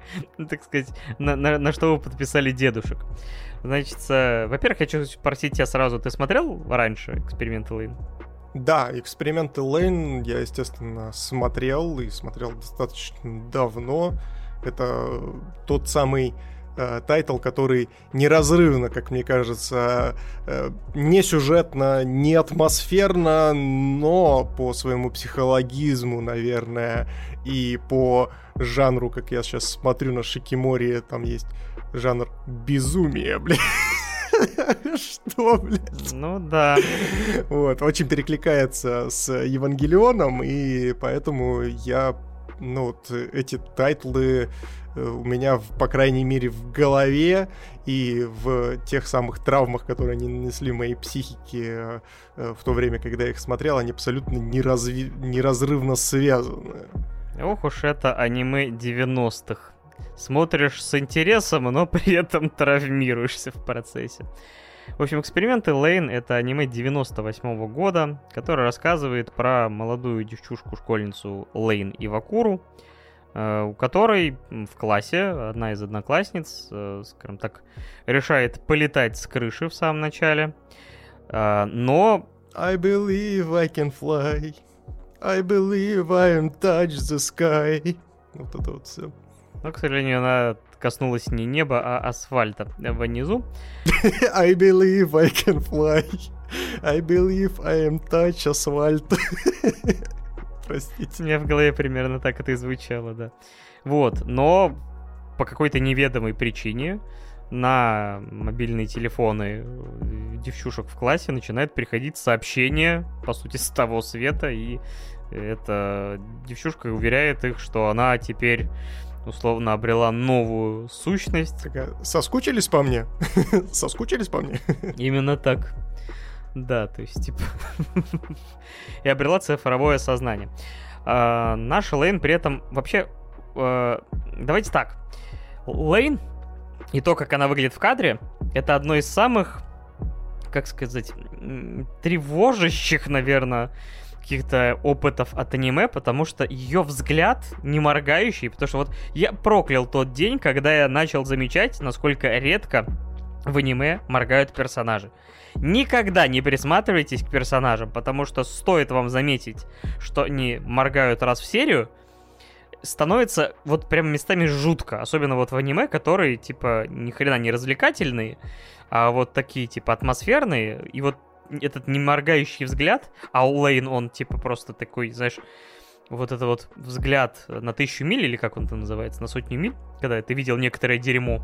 S2: так сказать, на, на, на что вы подписали дедушек. Значит, во-первых, хочу спросить тебя сразу, ты смотрел раньше эксперименты Лейн?
S1: Да, эксперименты Лейн я, естественно, смотрел и смотрел достаточно давно. Это тот самый э, тайтл, который неразрывно, как мне кажется, э, не сюжетно, не атмосферно, но по своему психологизму, наверное, и по жанру, как я сейчас смотрю на Шикимори, там есть жанр безумия, блядь. Что, блядь?
S2: Ну да.
S1: Вот, очень перекликается с Евангелионом, и поэтому я, ну вот, эти тайтлы э, у меня, по крайней мере, в голове и в тех самых травмах, которые они нанесли моей психике э, в то время, когда я их смотрел, они абсолютно неразви... неразрывно связаны.
S2: Ох уж это аниме 90-х смотришь с интересом, но при этом травмируешься в процессе. В общем, эксперименты Лейн — это аниме 98 -го года, которое рассказывает про молодую девчушку-школьницу Лейн Ивакуру, э, у которой в классе одна из одноклассниц, э, скажем так, решает полетать с крыши в самом начале, э, но...
S1: I believe I can fly. I believe I am touch the sky. Вот это вот все.
S2: Но, к сожалению, она коснулась не неба, а асфальта внизу.
S1: I believe I can fly. I believe I am touch асфальт. Простите.
S2: У меня в голове примерно так это и звучало, да. Вот, но по какой-то неведомой причине на мобильные телефоны девчушек в классе начинает приходить сообщение, по сути, с того света, и эта девчушка уверяет их, что она теперь условно обрела новую сущность.
S1: Такая, соскучились по мне? Соскучились по мне?
S2: Именно так. Да, то есть, типа... и обрела цифровое сознание. А, наша Лейн при этом вообще... А, давайте так. Лейн и то, как она выглядит в кадре, это одно из самых, как сказать, тревожащих, наверное, каких-то опытов от аниме, потому что ее взгляд не моргающий, потому что вот я проклял тот день, когда я начал замечать, насколько редко в аниме моргают персонажи. Никогда не присматривайтесь к персонажам, потому что стоит вам заметить, что они моргают раз в серию, становится вот прям местами жутко. Особенно вот в аниме, которые, типа, ни хрена не развлекательные, а вот такие, типа, атмосферные. И вот этот не моргающий взгляд, а Лейн, он, типа, просто такой, знаешь, вот это вот взгляд на тысячу миль, или как он там называется, на сотню миль, когда ты видел некоторое дерьмо,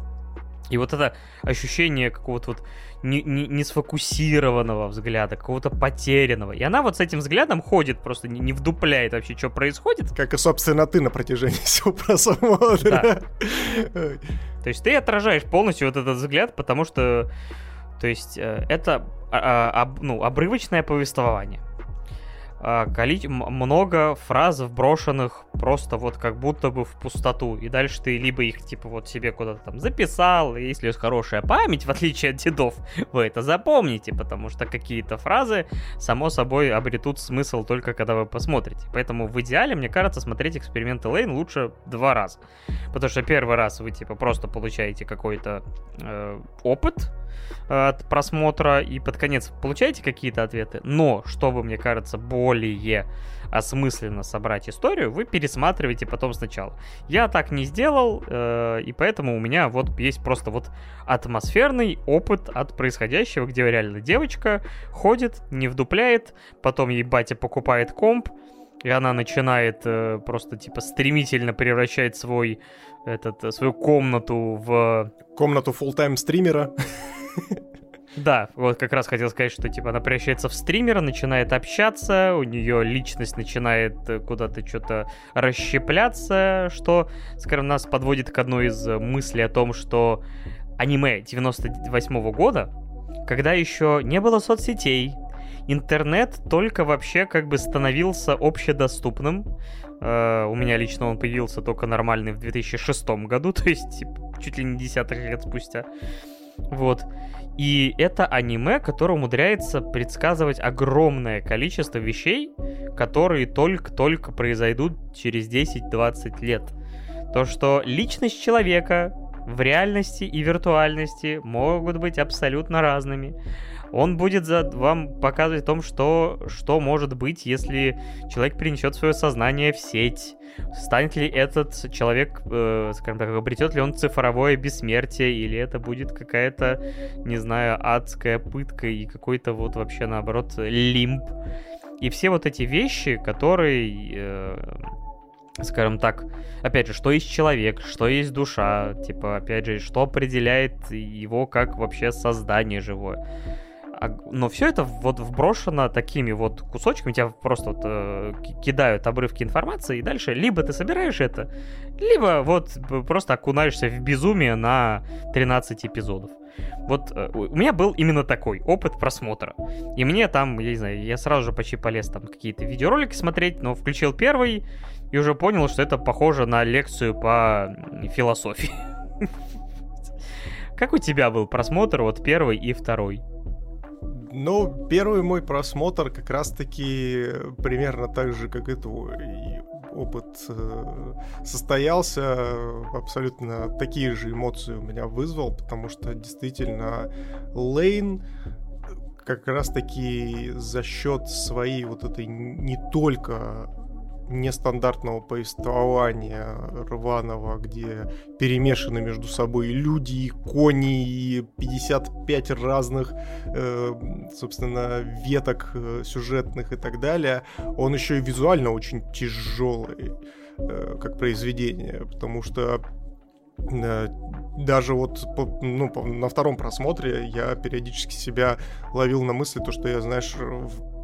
S2: и вот это ощущение какого-то вот не, не, не сфокусированного взгляда, какого-то потерянного. И она вот с этим взглядом ходит, просто не, не вдупляет вообще, что происходит.
S1: Как и, собственно, ты на протяжении всего просмотра. Да.
S2: То есть ты отражаешь полностью вот этот взгляд, потому что, то есть, э, это а, а, ну, обрывочное повествование. А, коли... много фраз вброшенных просто вот как будто бы в пустоту. И дальше ты либо их типа вот себе куда-то там записал, и если есть хорошая память, в отличие от дедов, вы это запомните, потому что какие-то фразы, само собой, обретут смысл только когда вы посмотрите. Поэтому в идеале, мне кажется, смотреть эксперименты Лейн лучше два раза. Потому что первый раз вы типа просто получаете какой-то э, опыт, от просмотра и под конец получаете какие-то ответы, но чтобы, мне кажется, более осмысленно собрать историю, вы пересматриваете потом сначала. Я так не сделал, э, и поэтому у меня вот есть просто вот атмосферный опыт от происходящего, где реально девочка ходит, не вдупляет, потом ей батя покупает комп, и она начинает э, просто типа стремительно превращать свой этот свою комнату в
S1: комнату full тайм стримера.
S2: Да, вот как раз хотел сказать, что типа она превращается в стримера, начинает общаться, у нее личность начинает э, куда-то что-то расщепляться, что, скажем, нас подводит к одной из мыслей о том, что аниме 98 -го года, когда еще не было соцсетей, интернет только вообще как бы становился общедоступным. Uh, у меня лично он появился только нормальный в 2006 году, то есть типа, чуть ли не десятых лет спустя. Вот. И это аниме, которое умудряется предсказывать огромное количество вещей, которые только-только произойдут через 10-20 лет. То, что личность человека в реальности и виртуальности могут быть абсолютно разными он будет за, вам показывать о том, что, что может быть, если человек принесет свое сознание в сеть. Станет ли этот человек, э, скажем так, обретет ли он цифровое бессмертие, или это будет какая-то, не знаю, адская пытка и какой-то вот вообще наоборот лимб. И все вот эти вещи, которые... Э, скажем так, опять же, что есть человек, что есть душа, типа, опять же, что определяет его как вообще создание живое. А, но все это вот вброшено такими вот кусочками, тебя просто вот э, кидают обрывки информации, и дальше либо ты собираешь это, либо вот просто окунаешься в безумие на 13 эпизодов. Вот э, у меня был именно такой опыт просмотра. И мне там, я не знаю, я сразу же почти полез там какие-то видеоролики смотреть, но включил первый и уже понял, что это похоже на лекцию по философии. Как у тебя был просмотр, вот первый и второй?
S1: Ну, первый мой просмотр как раз-таки примерно так же, как и твой. Опыт э, состоялся, абсолютно такие же эмоции у меня вызвал, потому что действительно Лейн как раз-таки за счет своей вот этой не только нестандартного повествования рваного, где перемешаны между собой люди, и кони и 55 разных, э, собственно, веток э, сюжетных и так далее, он еще и визуально очень тяжелый э, как произведение, потому что э, даже вот ну, на втором просмотре я периодически себя ловил на мысли, то, что я, знаешь,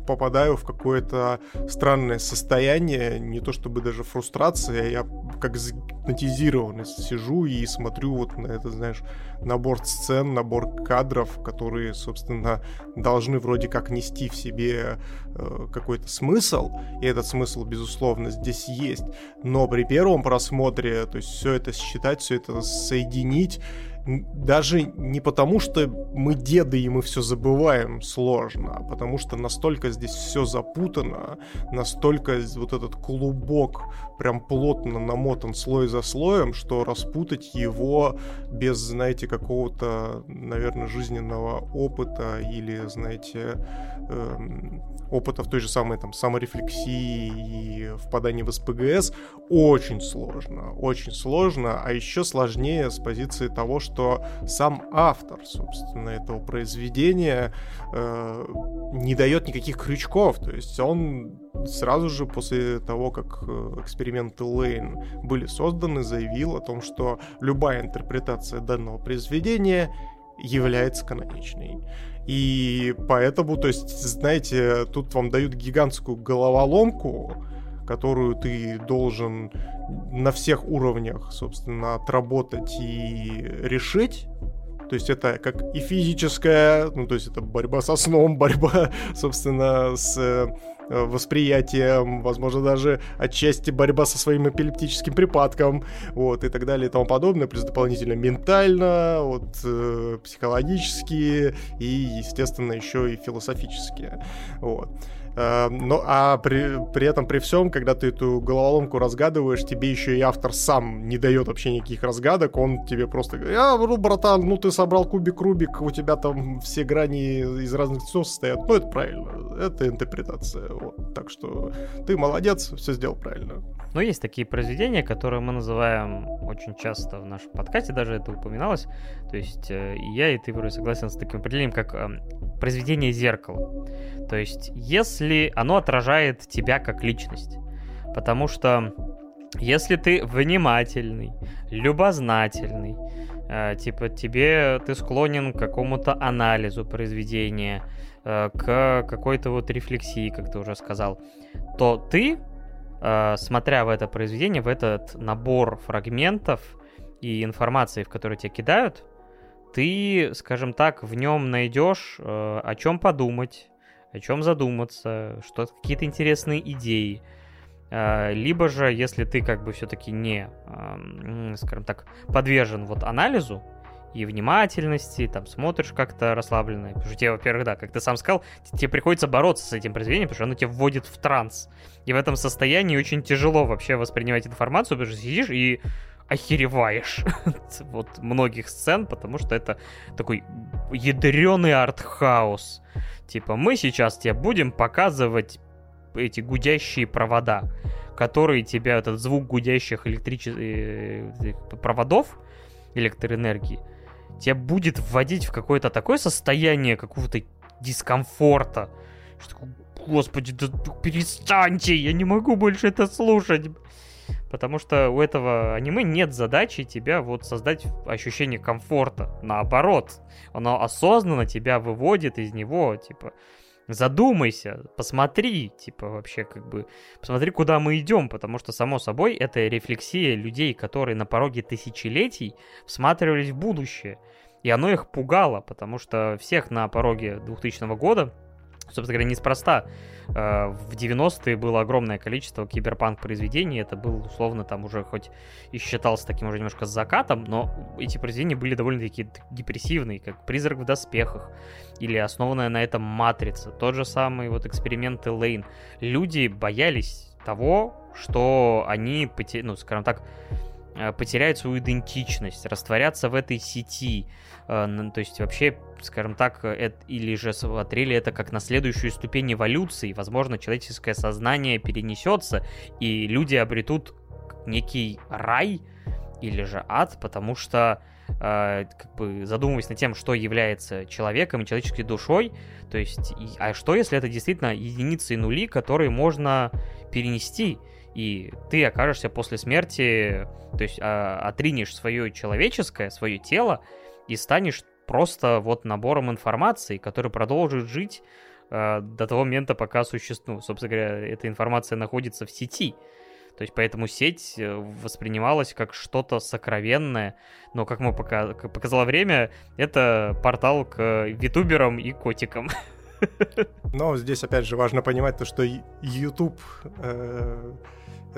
S1: попадаю в какое-то странное состояние, не то чтобы даже фрустрация, я как загипнотизированный сижу и смотрю вот на это, знаешь, набор сцен, набор кадров, которые, собственно, должны вроде как нести в себе э, какой-то смысл, и этот смысл, безусловно, здесь есть, но при первом просмотре, то есть все это считать, все это соединить, даже не потому, что мы деды и мы все забываем сложно, а потому что настолько здесь все запутано, настолько вот этот клубок прям плотно намотан слой за слоем, что распутать его без, знаете, какого-то, наверное, жизненного опыта или, знаете, эм, опыта в той же самой там саморефлексии и впадании в СПГС очень сложно, очень сложно, а еще сложнее с позиции того, что сам автор, собственно, этого произведения э, не дает никаких крючков, то есть он сразу же после того, как э, эксперименты Лейн были созданы, заявил о том, что любая интерпретация данного произведения является каноничной. И поэтому, то есть, знаете, тут вам дают гигантскую головоломку, которую ты должен на всех уровнях, собственно, отработать и решить. То есть это как и физическая, ну то есть это борьба со сном, борьба, собственно, с э, восприятием, возможно, даже отчасти борьба со своим эпилептическим припадком, вот, и так далее и тому подобное, плюс дополнительно ментально, вот, э, психологически и, естественно, еще и философически, вот. Э, ну, а при, при этом, при всем, когда ты эту головоломку разгадываешь, тебе еще и автор сам не дает вообще никаких разгадок, он тебе просто говорит, а, ну, братан, ну, ты собрал кубик Рубик, у тебя там все грани из разных цветов состоят. Ну, это правильно, это интерпретация. Вот. Так что ты молодец, все сделал правильно.
S2: Но есть такие произведения, которые мы называем очень часто в нашем подкасте, даже это упоминалось. То есть э, я и ты вроде согласен с таким определением, как э, произведение зеркала. То есть если оно отражает тебя как личность. Потому что если ты внимательный, любознательный, э, типа тебе ты склонен к какому-то анализу произведения, э, к какой-то вот рефлексии, как ты уже сказал, то ты Э, смотря в это произведение, в этот набор фрагментов и информации, в которые тебя кидают, ты, скажем так, в нем найдешь э, о чем подумать, о чем задуматься, что какие-то интересные идеи. Э, либо же, если ты как бы все-таки не, скажем так, подвержен вот анализу, и внимательности, там смотришь как-то расслабленно. Потому что тебе, во-первых, да, как ты сам сказал, тебе приходится бороться с этим произведением, потому что оно тебя вводит в транс. И в этом состоянии очень тяжело вообще воспринимать информацию, потому что сидишь и охереваешь вот многих сцен, потому что это такой ядреный артхаус. Типа, мы сейчас тебе будем показывать эти гудящие провода, которые тебя, этот звук гудящих электрических э, проводов электроэнергии, тебя будет вводить в какое-то такое состояние какого-то дискомфорта, что господи, да перестаньте, я не могу больше это слушать. Потому что у этого аниме нет задачи тебя вот создать ощущение комфорта. Наоборот, оно осознанно тебя выводит из него, типа, задумайся, посмотри, типа, вообще, как бы, посмотри, куда мы идем, потому что, само собой, это рефлексия людей, которые на пороге тысячелетий всматривались в будущее. И оно их пугало, потому что всех на пороге 2000 года Собственно говоря, неспроста. Э, в 90-е было огромное количество киберпанк произведений. Это был, условно, там уже хоть и считался таким уже немножко закатом, но эти произведения были довольно-таки депрессивные, как «Призрак в доспехах» или основанная на этом «Матрица». Тот же самый вот эксперименты Лейн. Люди боялись того, что они, ну, скажем так, Э, потеряют свою идентичность, растворятся в этой сети. Э, то есть вообще, скажем так, это, или же смотрели это как на следующую ступень эволюции. Возможно, человеческое сознание перенесется, и люди обретут некий рай или же ад, потому что э, как бы задумываясь над тем, что является человеком и человеческой душой, то есть, и, а что если это действительно единицы и нули, которые можно перенести? и ты окажешься после смерти, то есть а, отринешь свое человеческое, свое тело и станешь просто вот набором информации, который продолжит жить а, до того момента, пока существует, собственно говоря, эта информация находится в сети. То есть поэтому сеть э, воспринималась как что-то сокровенное, но, как мы пока, показало время, это портал к витуберам и котикам.
S1: Но здесь, опять же, важно понимать то, что YouTube э,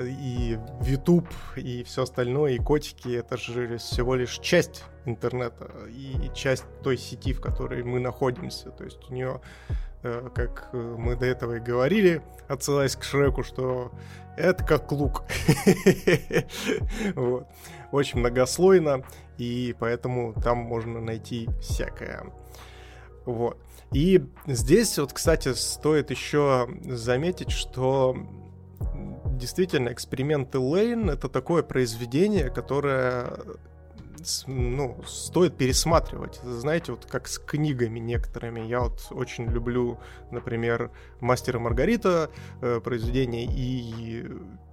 S1: и YouTube, и все остальное, и котики, это же всего лишь часть интернета и часть той сети, в которой мы находимся. То есть у нее, э, как мы до этого и говорили, отсылаясь к Шреку, что это как лук. вот. Очень многослойно, и поэтому там можно найти всякое. Вот. И здесь вот, кстати, стоит еще заметить, что действительно эксперименты Лейн это такое произведение, которое ну, стоит пересматривать. Знаете, вот как с книгами некоторыми. Я вот очень люблю, например, «Мастера Маргарита» э, произведение, и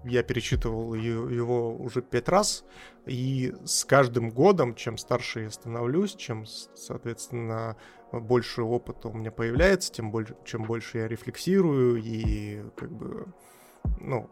S1: я перечитывал его уже пять раз, и с каждым годом, чем старше я становлюсь, чем, соответственно, больше опыта у меня появляется, тем больше, чем больше я рефлексирую и как бы, ну,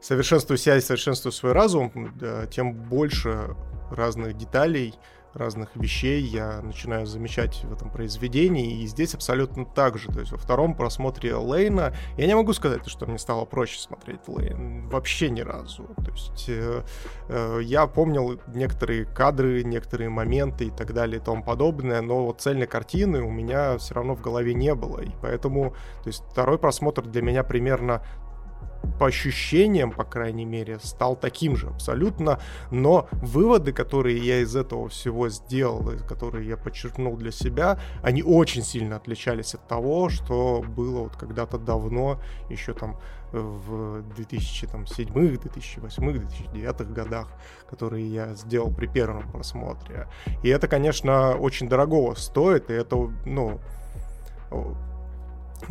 S1: совершенствую себя и совершенствую свой разум, тем больше разных деталей, разных вещей я начинаю замечать в этом произведении, и здесь абсолютно так же. То есть во втором просмотре Лейна я не могу сказать, что мне стало проще смотреть Лейн. Вообще ни разу. То есть э, э, я помнил некоторые кадры, некоторые моменты и так далее и тому подобное, но вот цельной картины у меня все равно в голове не было. И поэтому, то есть второй просмотр для меня примерно по ощущениям, по крайней мере, стал таким же абсолютно, но выводы, которые я из этого всего сделал, которые я подчеркнул для себя, они очень сильно отличались от того, что было вот когда-то давно, еще там в 2007, 2008, 2009 годах, которые я сделал при первом просмотре. И это, конечно, очень дорогого стоит, и это, ну,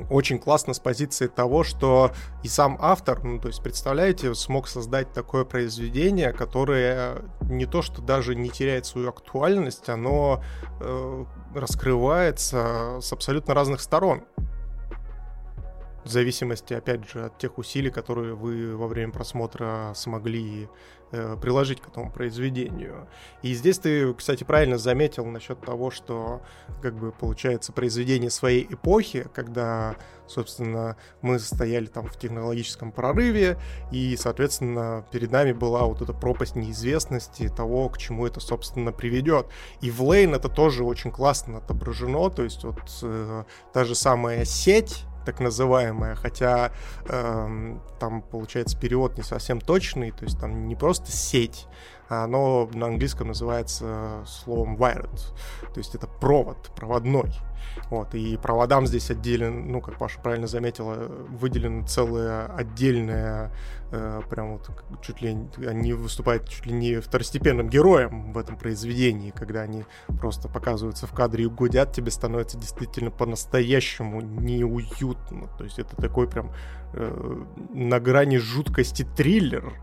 S1: очень классно с позиции того, что и сам автор, ну, то есть, представляете, смог создать такое произведение, которое не то, что даже не теряет свою актуальность, оно э, раскрывается с абсолютно разных сторон. В зависимости, опять же, от тех усилий, которые вы во время просмотра смогли Э, приложить к этому произведению. И здесь ты, кстати, правильно заметил насчет того, что, как бы, получается, произведение своей эпохи, когда, собственно, мы стояли там в технологическом прорыве, и, соответственно, перед нами была вот эта пропасть неизвестности того, к чему это, собственно, приведет. И в Лейн это тоже очень классно отображено, то есть вот э, та же самая сеть, так называемая, хотя э, там получается перевод не совсем точный, то есть там не просто сеть, оно на английском называется словом wired, то есть это провод, проводной. Вот, и проводам здесь отделен, ну, как Паша правильно заметила, выделена целая отдельная, э, прям вот чуть ли они выступают чуть ли не второстепенным героем в этом произведении, когда они просто показываются в кадре и гудят, тебе становится действительно по-настоящему неуютно. То есть это такой прям э, на грани жуткости триллер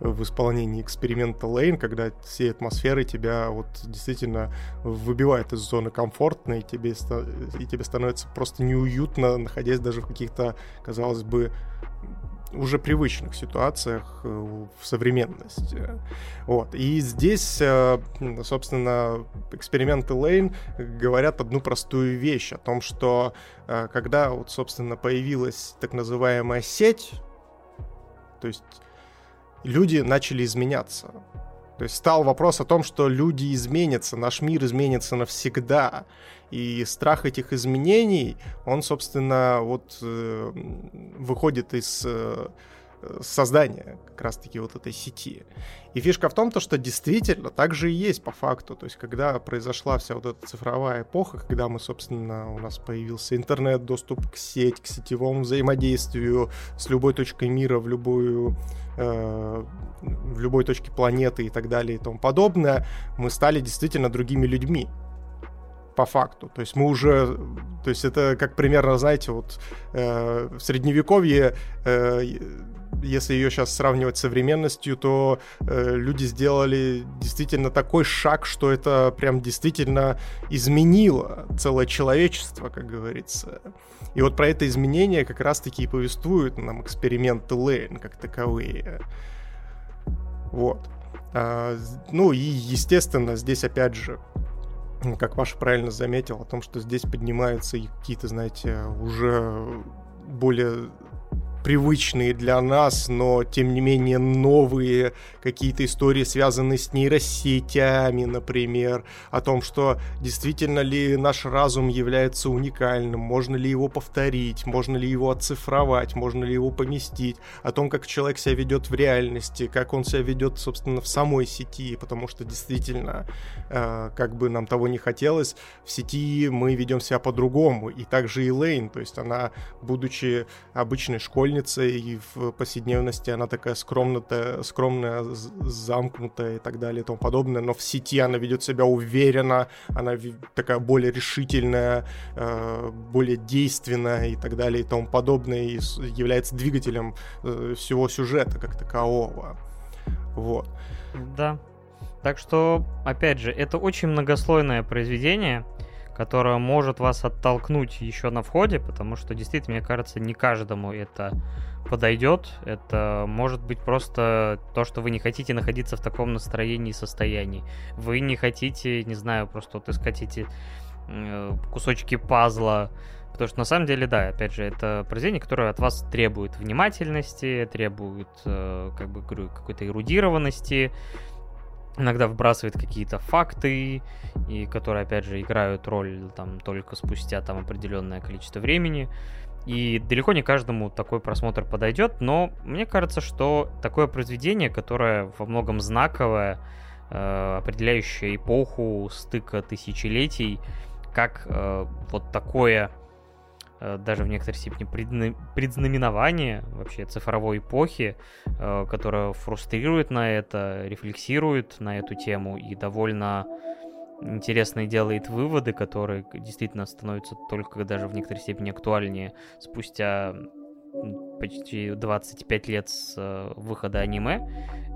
S1: в исполнении эксперимента Лейн, когда все атмосферы тебя вот действительно выбивают из зоны комфортной, и тебе, и тебе становится просто неуютно, находясь даже в каких-то, казалось бы, уже привычных ситуациях э, в современности. Вот. И здесь, э, собственно, эксперименты Лейн говорят одну простую вещь о том, что э, когда вот, собственно, появилась так называемая сеть, то есть люди начали изменяться. То есть стал вопрос о том, что люди изменятся, наш мир изменится навсегда. И страх этих изменений, он, собственно, вот э, выходит из э, создания как раз-таки вот этой сети. И фишка в том, то, что действительно так же и есть по факту. То есть, когда произошла вся вот эта цифровая эпоха, когда мы, собственно, у нас появился интернет, доступ к сеть, к сетевому взаимодействию с любой точкой мира в любую э, в любой точке планеты и так далее и тому подобное, мы стали действительно другими людьми по факту. То есть мы уже, то есть это как примерно, знаете, вот э, в средневековье э, если ее сейчас сравнивать с современностью, то э, люди сделали действительно такой шаг, что это прям действительно изменило целое человечество, как говорится. И вот про это изменение как раз-таки и повествуют нам эксперименты Лейн как таковые. Вот. А, ну и, естественно, здесь опять же как Паша правильно заметил, о том, что здесь поднимаются какие-то, знаете, уже более привычные для нас, но тем не менее новые какие-то истории, связанные с нейросетями, например, о том, что действительно ли наш разум является уникальным, можно ли его повторить, можно ли его оцифровать, можно ли его поместить, о том, как человек себя ведет в реальности, как он себя ведет, собственно, в самой сети, потому что действительно, э, как бы нам того не хотелось, в сети мы ведем себя по-другому, и также и Лейн, то есть она, будучи обычной школьницей, школьница, и в повседневности она такая скромная, скромная, замкнутая и так далее и тому подобное, но в сети она ведет себя уверенно, она такая более решительная, э, более действенная и так далее и тому подобное, и является двигателем э, всего сюжета как такового. Вот.
S2: Да. Так что, опять же, это очень многослойное произведение, которая может вас оттолкнуть еще на входе, потому что действительно, мне кажется, не каждому это подойдет. Это может быть просто то, что вы не хотите находиться в таком настроении и состоянии. Вы не хотите, не знаю, просто вот искать эти э, кусочки пазла. Потому что на самом деле, да, опять же, это произведение, которое от вас требует внимательности, требует, э, как бы говорю, какой-то эрудированности, иногда вбрасывает какие-то факты, и которые, опять же, играют роль там только спустя там определенное количество времени. И далеко не каждому такой просмотр подойдет, но мне кажется, что такое произведение, которое во многом знаковое, э, определяющее эпоху стыка тысячелетий, как э, вот такое даже в некоторой степени предзнаменование вообще цифровой эпохи, э, которая фрустрирует на это, рефлексирует на эту тему и довольно интересно делает выводы, которые действительно становятся только даже в некоторой степени актуальнее спустя почти 25 лет с э, выхода аниме.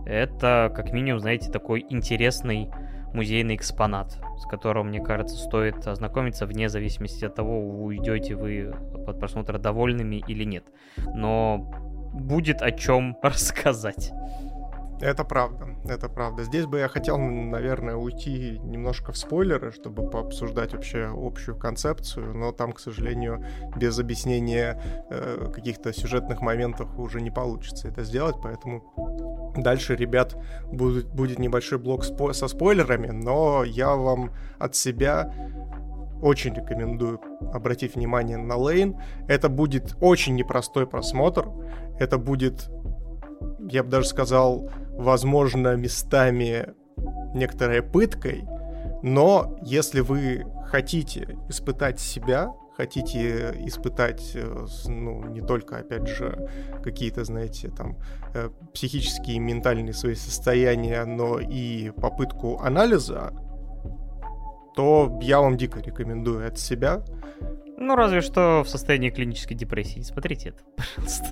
S2: Это, как минимум, знаете, такой интересный музейный экспонат, с которым, мне кажется, стоит ознакомиться вне зависимости от того, уйдете вы под просмотр довольными или нет. Но будет о чем рассказать.
S1: Это правда, это правда. Здесь бы я хотел, наверное, уйти немножко в спойлеры, чтобы пообсуждать вообще общую концепцию, но там, к сожалению, без объяснения э, каких-то сюжетных моментов уже не получится это сделать, поэтому дальше, ребят, будет, будет небольшой блок спо- со спойлерами, но я вам от себя очень рекомендую обратить внимание на Лейн. Это будет очень непростой просмотр. Это будет я бы даже сказал, возможно, местами некоторой пыткой, но если вы хотите испытать себя, хотите испытать, э, ну, не только, опять же, какие-то, знаете, там, э, психические и ментальные свои состояния, но и попытку анализа, то я вам дико рекомендую от себя.
S2: Ну, разве что в состоянии клинической депрессии. Смотрите это, пожалуйста.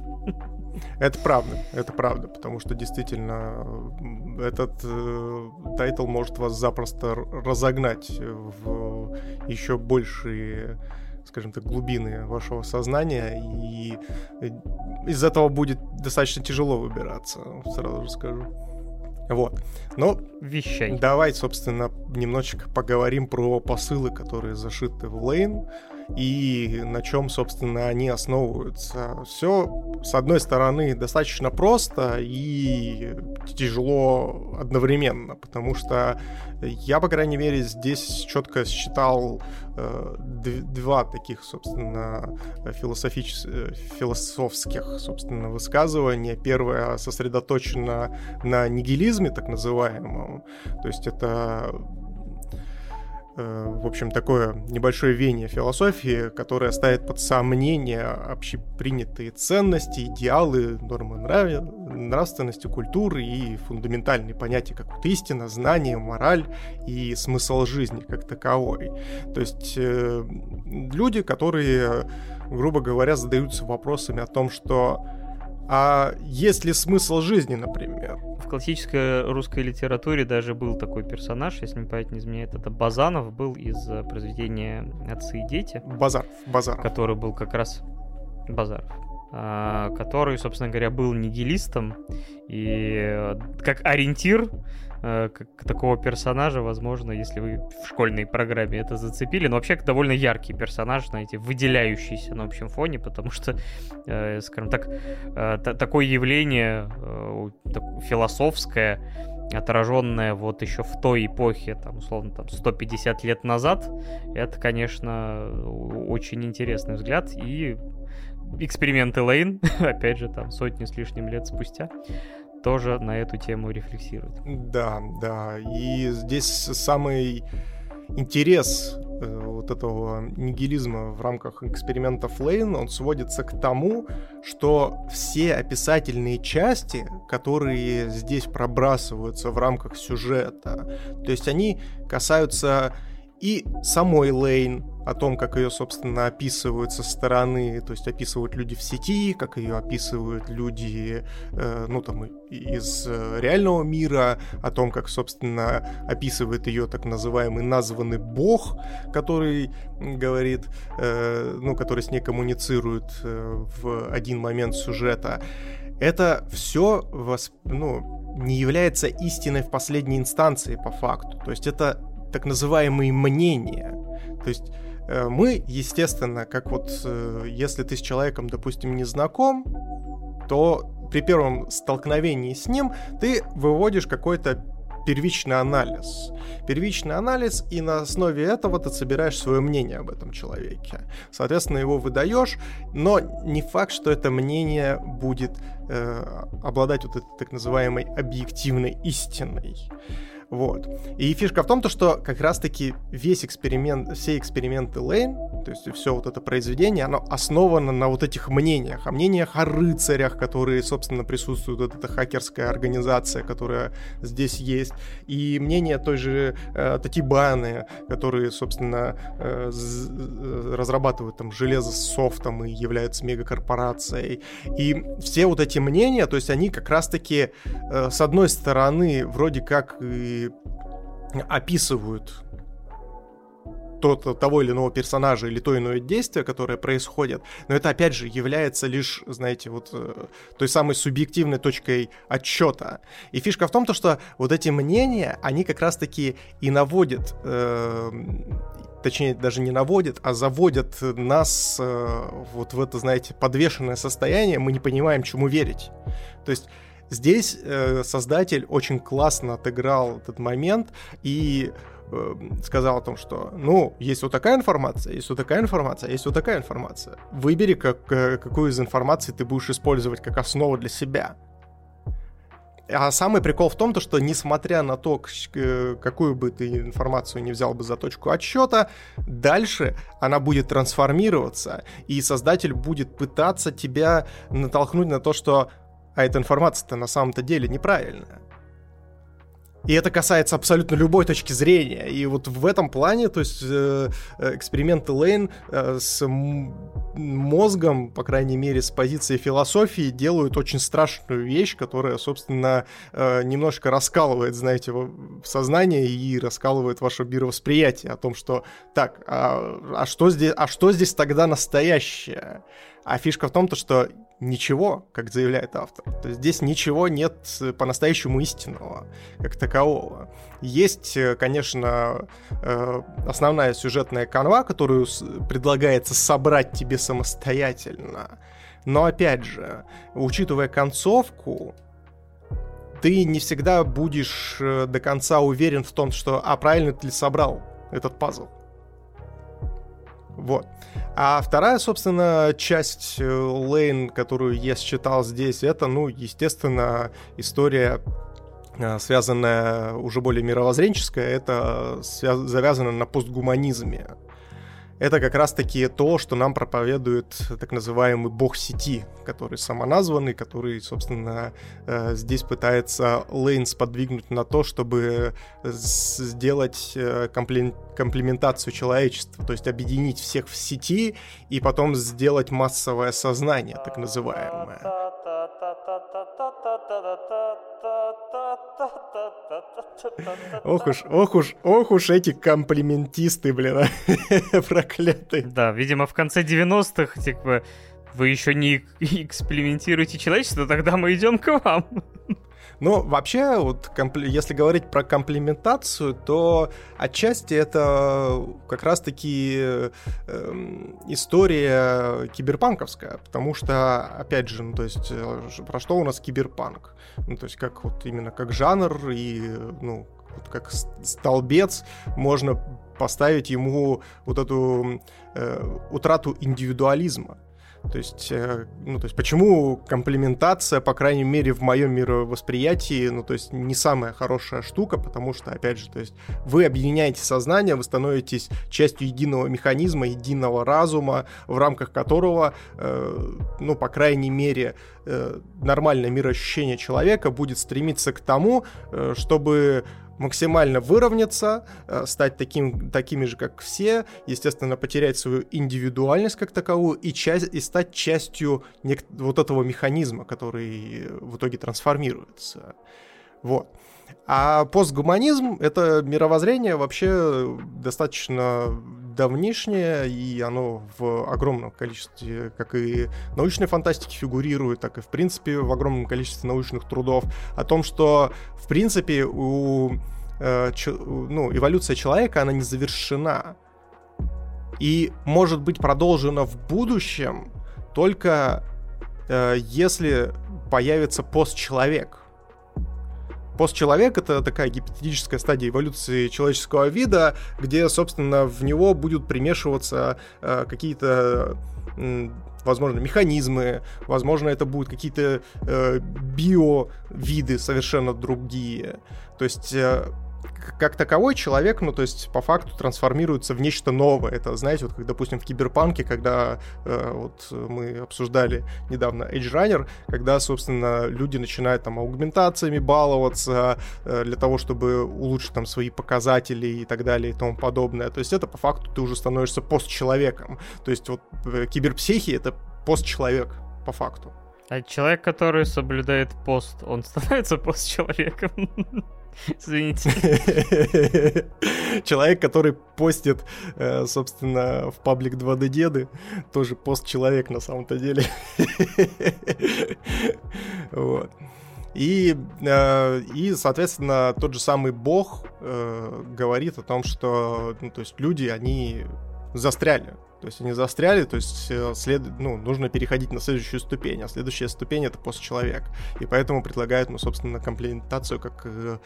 S1: Это правда, это правда, потому что действительно этот э, title может вас запросто разогнать в еще большие скажем так, глубины вашего сознания, и из этого будет достаточно тяжело выбираться, сразу же скажу. Вот. Но
S2: Вещай.
S1: давай, собственно, немножечко поговорим про посылы, которые зашиты в Лейн и на чем, собственно, они основываются. Все, с одной стороны, достаточно просто и тяжело одновременно, потому что я, по крайней мере, здесь четко считал э, два таких, собственно, философич... философских, собственно, высказывания. Первое сосредоточено на нигилизме, так называемом. То есть это Э, в общем, такое небольшое веяние философии, которое ставит под сомнение общепринятые ценности, идеалы, нормы нрав... нравственности, культуры и фундаментальные понятия, как вот истина, знание, мораль и смысл жизни как таковой. То есть э, люди, которые, грубо говоря, задаются вопросами о том, что а есть ли смысл жизни, например?
S2: В классической русской литературе даже был такой персонаж, если не память не изменяет, это Базанов был из э, произведения «Отцы и дети».
S1: Базар, Базар.
S2: Который был как раз... Базаров. а, который, собственно говоря, был нигилистом, и как ориентир э, как такого персонажа, возможно, если вы в школьной программе это зацепили, но вообще довольно яркий персонаж, знаете, выделяющийся на общем фоне, потому что, э, скажем так, э, такое явление философское, отраженное вот еще в той эпохе, там, условно, там, 150 лет назад, это, конечно, очень интересный взгляд, и эксперименты Лейн, опять же, там, сотни с лишним лет спустя, тоже на эту тему рефлексирует.
S1: Да, да, и здесь самый интерес э, вот этого нигилизма в рамках экспериментов Лейн, он сводится к тому, что все описательные части, которые здесь пробрасываются в рамках сюжета, то есть они касаются и самой Лейн, о том, как ее, собственно, описывают со стороны, то есть описывают люди в сети, как ее описывают люди, э, ну, там, из э, реального мира, о том, как, собственно, описывает ее так называемый названный бог, который говорит, э, ну, который с ней коммуницирует э, в один момент сюжета. Это все, восп... ну, не является истиной в последней инстанции по факту. То есть это так называемые мнения. То есть мы, естественно, как вот э, если ты с человеком, допустим, не знаком, то при первом столкновении с ним ты выводишь какой-то первичный анализ. Первичный анализ, и на основе этого ты собираешь свое мнение об этом человеке. Соответственно, его выдаешь, но не факт, что это мнение будет э, обладать вот этой так называемой объективной истиной. Вот. И фишка в том, то, что как раз-таки весь эксперимент, все эксперименты Лейн, то есть все вот это произведение, оно основано на вот этих мнениях, о мнениях о рыцарях, которые, собственно, присутствуют, вот эта хакерская организация, которая здесь есть, и мнение той же э, Татибаны, которые, собственно, э, разрабатывают там железо с софтом и являются мегакорпорацией. И все вот эти мнения, то есть они как раз-таки, э, с одной стороны, вроде как и описывают тот, того или иного персонажа или то иное действие, которое происходит, но это опять же является лишь, знаете, вот э, той самой субъективной точкой отчета. И фишка в том, то, что вот эти мнения, они как раз-таки и наводят, э, точнее даже не наводят, а заводят нас э, вот в это, знаете, подвешенное состояние, мы не понимаем, чему верить. То есть Здесь э, создатель очень классно отыграл этот момент и э, сказал о том, что, ну, есть вот такая информация, есть вот такая информация, есть вот такая информация. Выбери, как, э, какую из информации ты будешь использовать как основу для себя. А самый прикол в том, то, что несмотря на то, э, какую бы ты информацию не взял бы за точку отсчета, дальше она будет трансформироваться, и создатель будет пытаться тебя натолкнуть на то, что а эта информация-то на самом-то деле неправильная. И это касается абсолютно любой точки зрения. И вот в этом плане, то есть э, эксперименты Лейн э, с мозгом, по крайней мере, с позиции философии, делают очень страшную вещь, которая, собственно, э, немножко раскалывает, знаете, сознание и раскалывает ваше мировосприятие о том, что так, а, а что здесь, а что здесь тогда настоящее? А фишка в том, то, что ничего, как заявляет автор. То есть здесь ничего нет э, по-настоящему истинного, как такового. Есть, э, конечно, э, основная сюжетная канва, которую предлагается собрать тебе самостоятельно. Но опять же, учитывая концовку, ты не всегда будешь до конца уверен в том, что а правильно ты собрал этот пазл. Вот. А вторая, собственно, часть э, Лейн, которую я считал здесь, это, ну, естественно, история э, связанная уже более мировоззренческая, это завязано на постгуманизме это как раз-таки то, что нам проповедует так называемый бог сети, который самоназванный, который, собственно, э, здесь пытается Лейнс подвигнуть на то, чтобы сделать э, комплементацию человечества, то есть объединить всех в сети и потом сделать массовое сознание, так называемое. Ох уж, ох уж, ох уж эти комплиментисты, блин, проклятые.
S2: Да, видимо, в конце 90-х, типа, вы еще не экспериментируете человечество, тогда мы идем к вам.
S1: Ну, вообще, вот, если говорить про комплементацию, то отчасти это как раз-таки э, история киберпанковская, потому что, опять же, ну, то есть, э, про что у нас киберпанк? Ну, то есть, как вот именно как жанр и, ну, вот как столбец можно поставить ему вот эту э, утрату индивидуализма. То есть, э, ну, то есть, почему комплементация, по крайней мере, в моем мировосприятии, ну, то есть, не самая хорошая штука, потому что, опять же, то есть, вы объединяете сознание, вы становитесь частью единого механизма, единого разума, в рамках которого, э, ну, по крайней мере, э, нормальное мироощущение человека будет стремиться к тому, э, чтобы максимально выровняться, э, стать таким, такими же, как все, естественно, потерять свою индивидуальность как таковую и, часть, и стать частью вот этого механизма, который в итоге трансформируется. Вот. А постгуманизм — это мировоззрение вообще достаточно давнишнее, и оно в огромном количестве, как и научной фантастики фигурирует, так и, в принципе, в огромном количестве научных трудов, о том, что, в принципе, у, э, ч, ну, эволюция человека, она не завершена, и может быть продолжена в будущем только э, если появится постчеловек — Постчеловек — это такая гипотетическая стадия эволюции человеческого вида, где, собственно, в него будут примешиваться э, какие-то возможно, механизмы, возможно, это будут какие-то э, биовиды совершенно другие. То есть э, как таковой человек, ну, то есть, по факту трансформируется в нечто новое. Это, знаете, вот как, допустим, в Киберпанке, когда э, вот мы обсуждали недавно Edge Runner, когда, собственно, люди начинают там аугментациями баловаться э, для того, чтобы улучшить там свои показатели и так далее и тому подобное. То есть это, по факту, ты уже становишься постчеловеком. То есть вот э, киберпсихи — это постчеловек, по факту.
S2: А человек, который соблюдает пост, он становится постчеловеком? Извините.
S1: Человек, который постит, э, собственно, в паблик 2D деды, тоже пост-человек на самом-то деле. Вот. И, э, и, соответственно, тот же самый Бог э, говорит о том, что ну, то есть люди, они застряли то есть они застряли, то есть э, след... ну, нужно переходить на следующую ступень, а следующая ступень это постчеловек. И поэтому предлагают, ну, собственно, комплементацию как, э,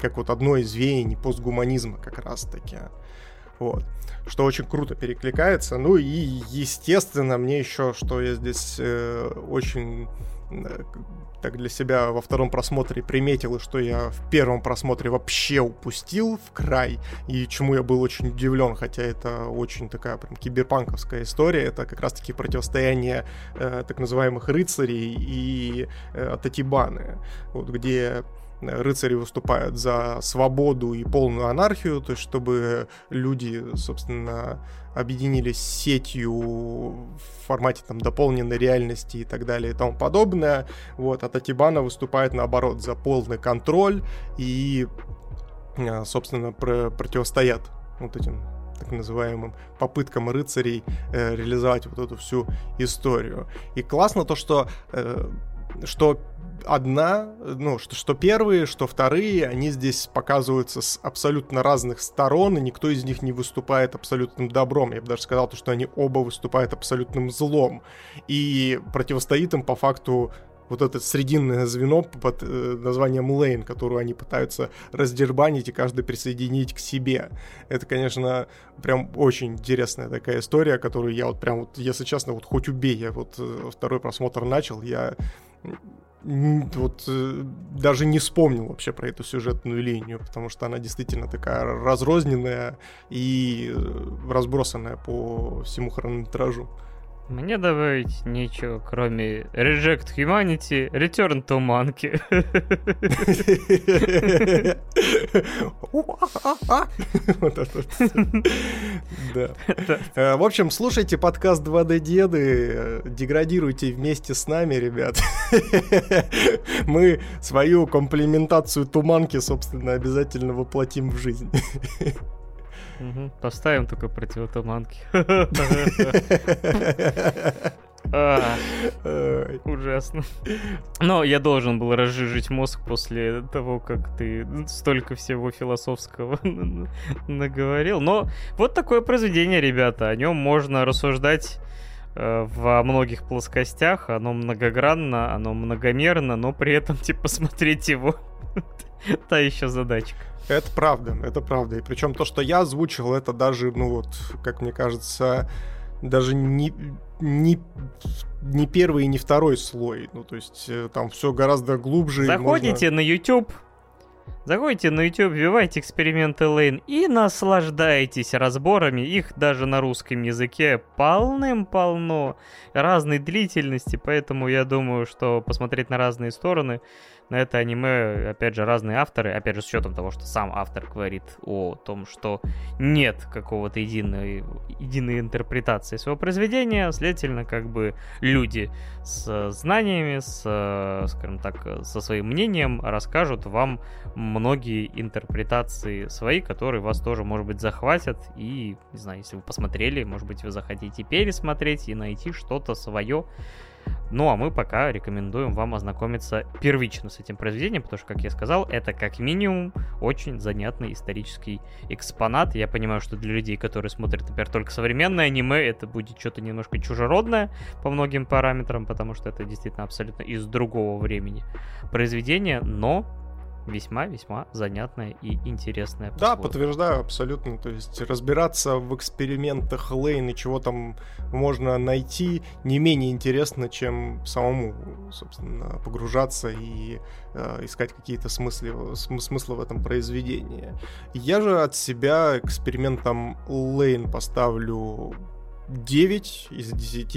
S1: как вот одно из веяний постгуманизма как раз-таки. Вот. Что очень круто перекликается. Ну и, естественно, мне еще, что я здесь э, очень э, так для себя во втором просмотре приметил, что я в первом просмотре вообще упустил в край, и чему я был очень удивлен, хотя это очень такая прям киберпанковская история, это как раз-таки противостояние э, так называемых рыцарей и э, Татибаны, вот где рыцари выступают за свободу и полную анархию, то есть чтобы люди, собственно, объединились сетью в формате там дополненной реальности и так далее и тому подобное. Вот, а Татибана выступает наоборот за полный контроль и, а, собственно, про противостоят вот этим так называемым попыткам рыцарей э, реализовать вот эту всю историю. И классно то, что э, что одна, ну, что, что первые, что вторые, они здесь показываются с абсолютно разных сторон, и никто из них не выступает абсолютным добром. Я бы даже сказал, то, что они оба выступают абсолютным злом. И противостоит им по факту вот это срединное звено под э, названием Лейн, которую они пытаются раздербанить и каждый присоединить к себе. Это, конечно, прям очень интересная такая история, которую я вот прям вот, если честно, вот хоть убей, я вот э, второй просмотр начал, я вот э, даже не вспомнил вообще про эту сюжетную линию, потому что она действительно такая разрозненная и э, разбросанная по всему хронометражу.
S2: Мне добавить нечего, кроме Reject Humanity, Return to Monkey.
S1: Э, в общем, слушайте подкаст 2D Деды, деградируйте вместе с нами, ребят. Мы свою комплементацию туманки, собственно, обязательно воплотим в жизнь.
S2: Угу. Поставим только противотуманки. А, ужасно. Но я должен был разжижить мозг после того, как ты столько всего философского наговорил. Но вот такое произведение, ребята. О нем можно рассуждать э, во многих плоскостях. Оно многогранно, оно многомерно, но при этом, типа, смотреть его та еще задачка.
S1: Это правда, это правда. И причем то, что я озвучил, это даже, ну вот, как мне кажется, даже не, не, не первый и не второй слой. Ну, то есть э, там все гораздо глубже.
S2: Заходите можно... на YouTube, Заходите на YouTube, вбивайте эксперименты Лейн и наслаждайтесь разборами. Их даже на русском языке полным-полно разной длительности, поэтому я думаю, что посмотреть на разные стороны на это аниме, опять же, разные авторы, опять же, с учетом того, что сам автор говорит о том, что нет какого-то единой, единой интерпретации своего произведения, следовательно, как бы люди с знаниями, с, скажем так, со своим мнением расскажут вам многие интерпретации свои, которые вас тоже, может быть, захватят, и, не знаю, если вы посмотрели, может быть, вы захотите пересмотреть и найти что-то свое, ну а мы пока рекомендуем вам ознакомиться первично с этим произведением, потому что, как я сказал, это как минимум очень занятный исторический экспонат. Я понимаю, что для людей, которые смотрят, например, только современное аниме, это будет что-то немножко чужеродное по многим параметрам, потому что это действительно абсолютно из другого времени произведение, но весьма-весьма занятная и интересная.
S1: Да, подтверждаю абсолютно. То есть разбираться в экспериментах Лейн и чего там можно найти не менее интересно, чем самому, собственно, погружаться и э, искать какие-то смыслы, смыслы в этом произведении. Я же от себя экспериментом Лейн поставлю 9 из 10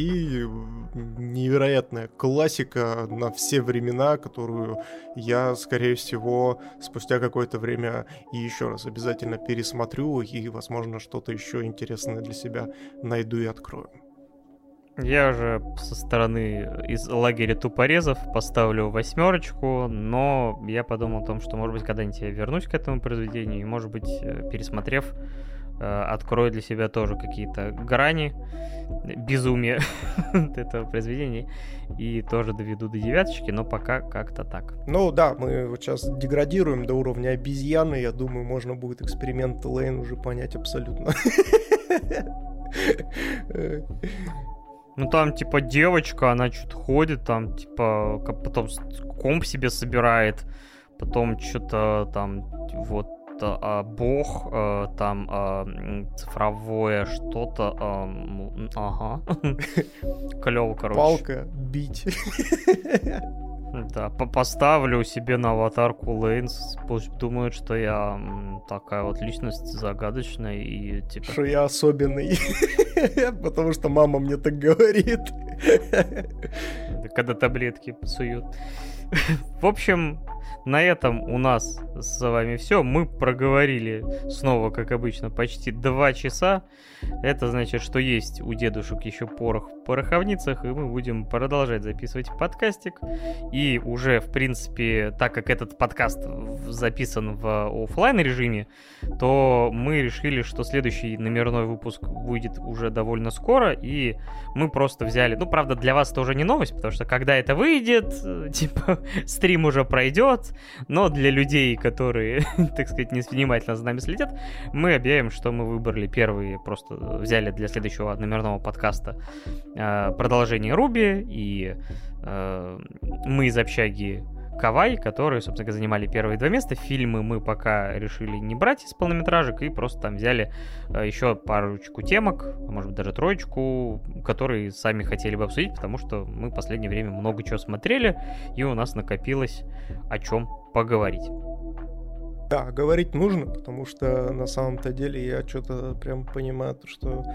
S1: невероятная классика на все времена, которую я, скорее всего, спустя какое-то время и еще раз обязательно пересмотрю и, возможно, что-то еще интересное для себя найду и открою.
S2: Я же со стороны из лагеря тупорезов поставлю восьмерочку, но я подумал о том, что, может быть, когда-нибудь я вернусь к этому произведению, и, может быть, э, пересмотрев, Э, открою для себя тоже какие-то грани безумия этого произведения и тоже доведу до девяточки, но пока как-то так.
S1: Ну да, мы вот сейчас деградируем до уровня обезьяны, я думаю, можно будет эксперимент Лейн уже понять абсолютно.
S2: Ну там типа девочка, она что-то ходит, там типа потом комп себе собирает, потом что-то там вот что а, бог, а, там а, цифровое что-то. А, ага. Клево, короче.
S1: Палка, бить.
S2: Да, поставлю себе на аватарку Лейнс, пусть думают, что я такая вот личность загадочная и типа...
S1: Что я особенный. Потому что мама мне так говорит.
S2: Когда таблетки суют. В общем, на этом у нас с вами все. Мы проговорили снова, как обычно, почти два часа. Это значит, что есть у дедушек еще порох в пороховницах, и мы будем продолжать записывать подкастик. И уже, в принципе, так как этот подкаст записан в офлайн режиме, то мы решили, что следующий номерной выпуск выйдет уже довольно скоро, и мы просто взяли... Ну, правда, для вас тоже не новость, потому что когда это выйдет, типа, стрим уже пройдет, но для людей, которые, так сказать, не внимательно за нами следят, мы объявим, что мы выбрали первые просто взяли для следующего номерного подкаста э, продолжение Руби, и э, мы из общаги Кавай, которые, собственно говоря, занимали первые два места. Фильмы мы пока решили не брать из полнометражек и просто там взяли э, еще парочку темок, а может быть даже троечку, которые сами хотели бы обсудить, потому что мы в последнее время много чего смотрели, и у нас накопилось о чем поговорить.
S1: Да, говорить нужно, потому что на самом-то деле я что-то прям понимаю, что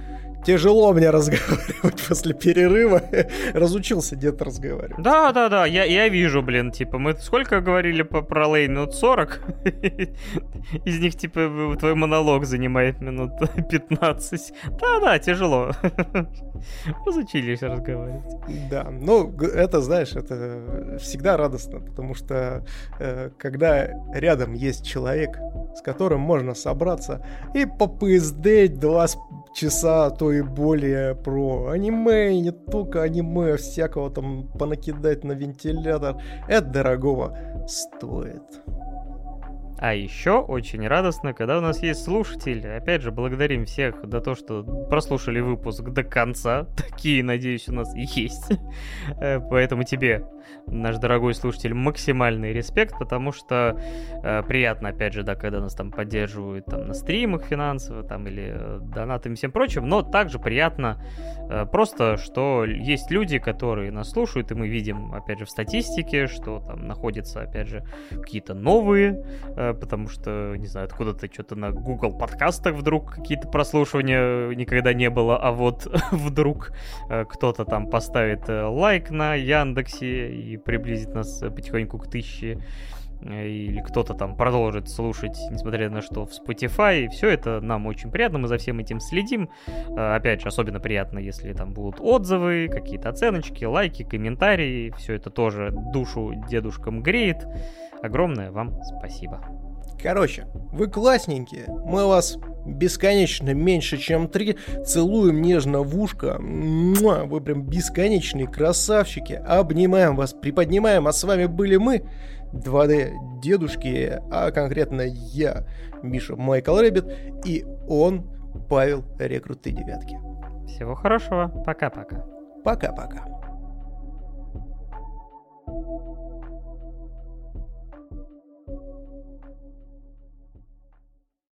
S1: тяжело мне разговаривать после перерыва. Разучился дед разговаривать.
S2: Да, да, да, я, я вижу, блин, типа, мы сколько говорили по, про Лейн? Минут 40? Из них, типа, твой монолог занимает минут 15. Да, да, тяжело. Разучились разговаривать.
S1: Да, ну, это, знаешь, это всегда радостно, потому что э, когда рядом есть человек, человек, с которым можно собраться и попыздеть два часа, а то и более про аниме, и не только аниме, а всякого там понакидать на вентилятор. Это дорогого стоит.
S2: А еще очень радостно, когда у нас есть слушатели. Опять же, благодарим всех за то, что прослушали выпуск до конца. Такие, надеюсь, у нас есть. Э, поэтому тебе наш дорогой слушатель, максимальный респект, потому что э, приятно, опять же, да, когда нас там поддерживают там на стримах финансово, там или э, донатами и всем прочим, но также приятно э, просто, что есть люди, которые нас слушают, и мы видим, опять же, в статистике, что там находятся, опять же, какие-то новые, э, потому что, не знаю, откуда-то что-то на Google подкастах вдруг какие-то прослушивания никогда не было, а вот вдруг э, кто-то там поставит э, лайк на Яндексе и приблизит нас э, потихоньку к тысяче или кто-то там продолжит слушать, несмотря на что, в Spotify. Все это нам очень приятно, мы за всем этим следим. Опять же, особенно приятно, если там будут отзывы, какие-то оценочки, лайки, комментарии. Все это тоже душу дедушкам греет. Огромное вам спасибо.
S1: Короче, вы классненькие, мы вас бесконечно меньше, чем три, целуем нежно в ушко, Муа, вы прям бесконечные красавчики, обнимаем вас, приподнимаем, а с вами были мы, 2D дедушки, а конкретно я, Миша Майкл Рэббит, и он, Павел Рекрут девятки.
S2: Всего хорошего, пока-пока.
S1: Пока-пока.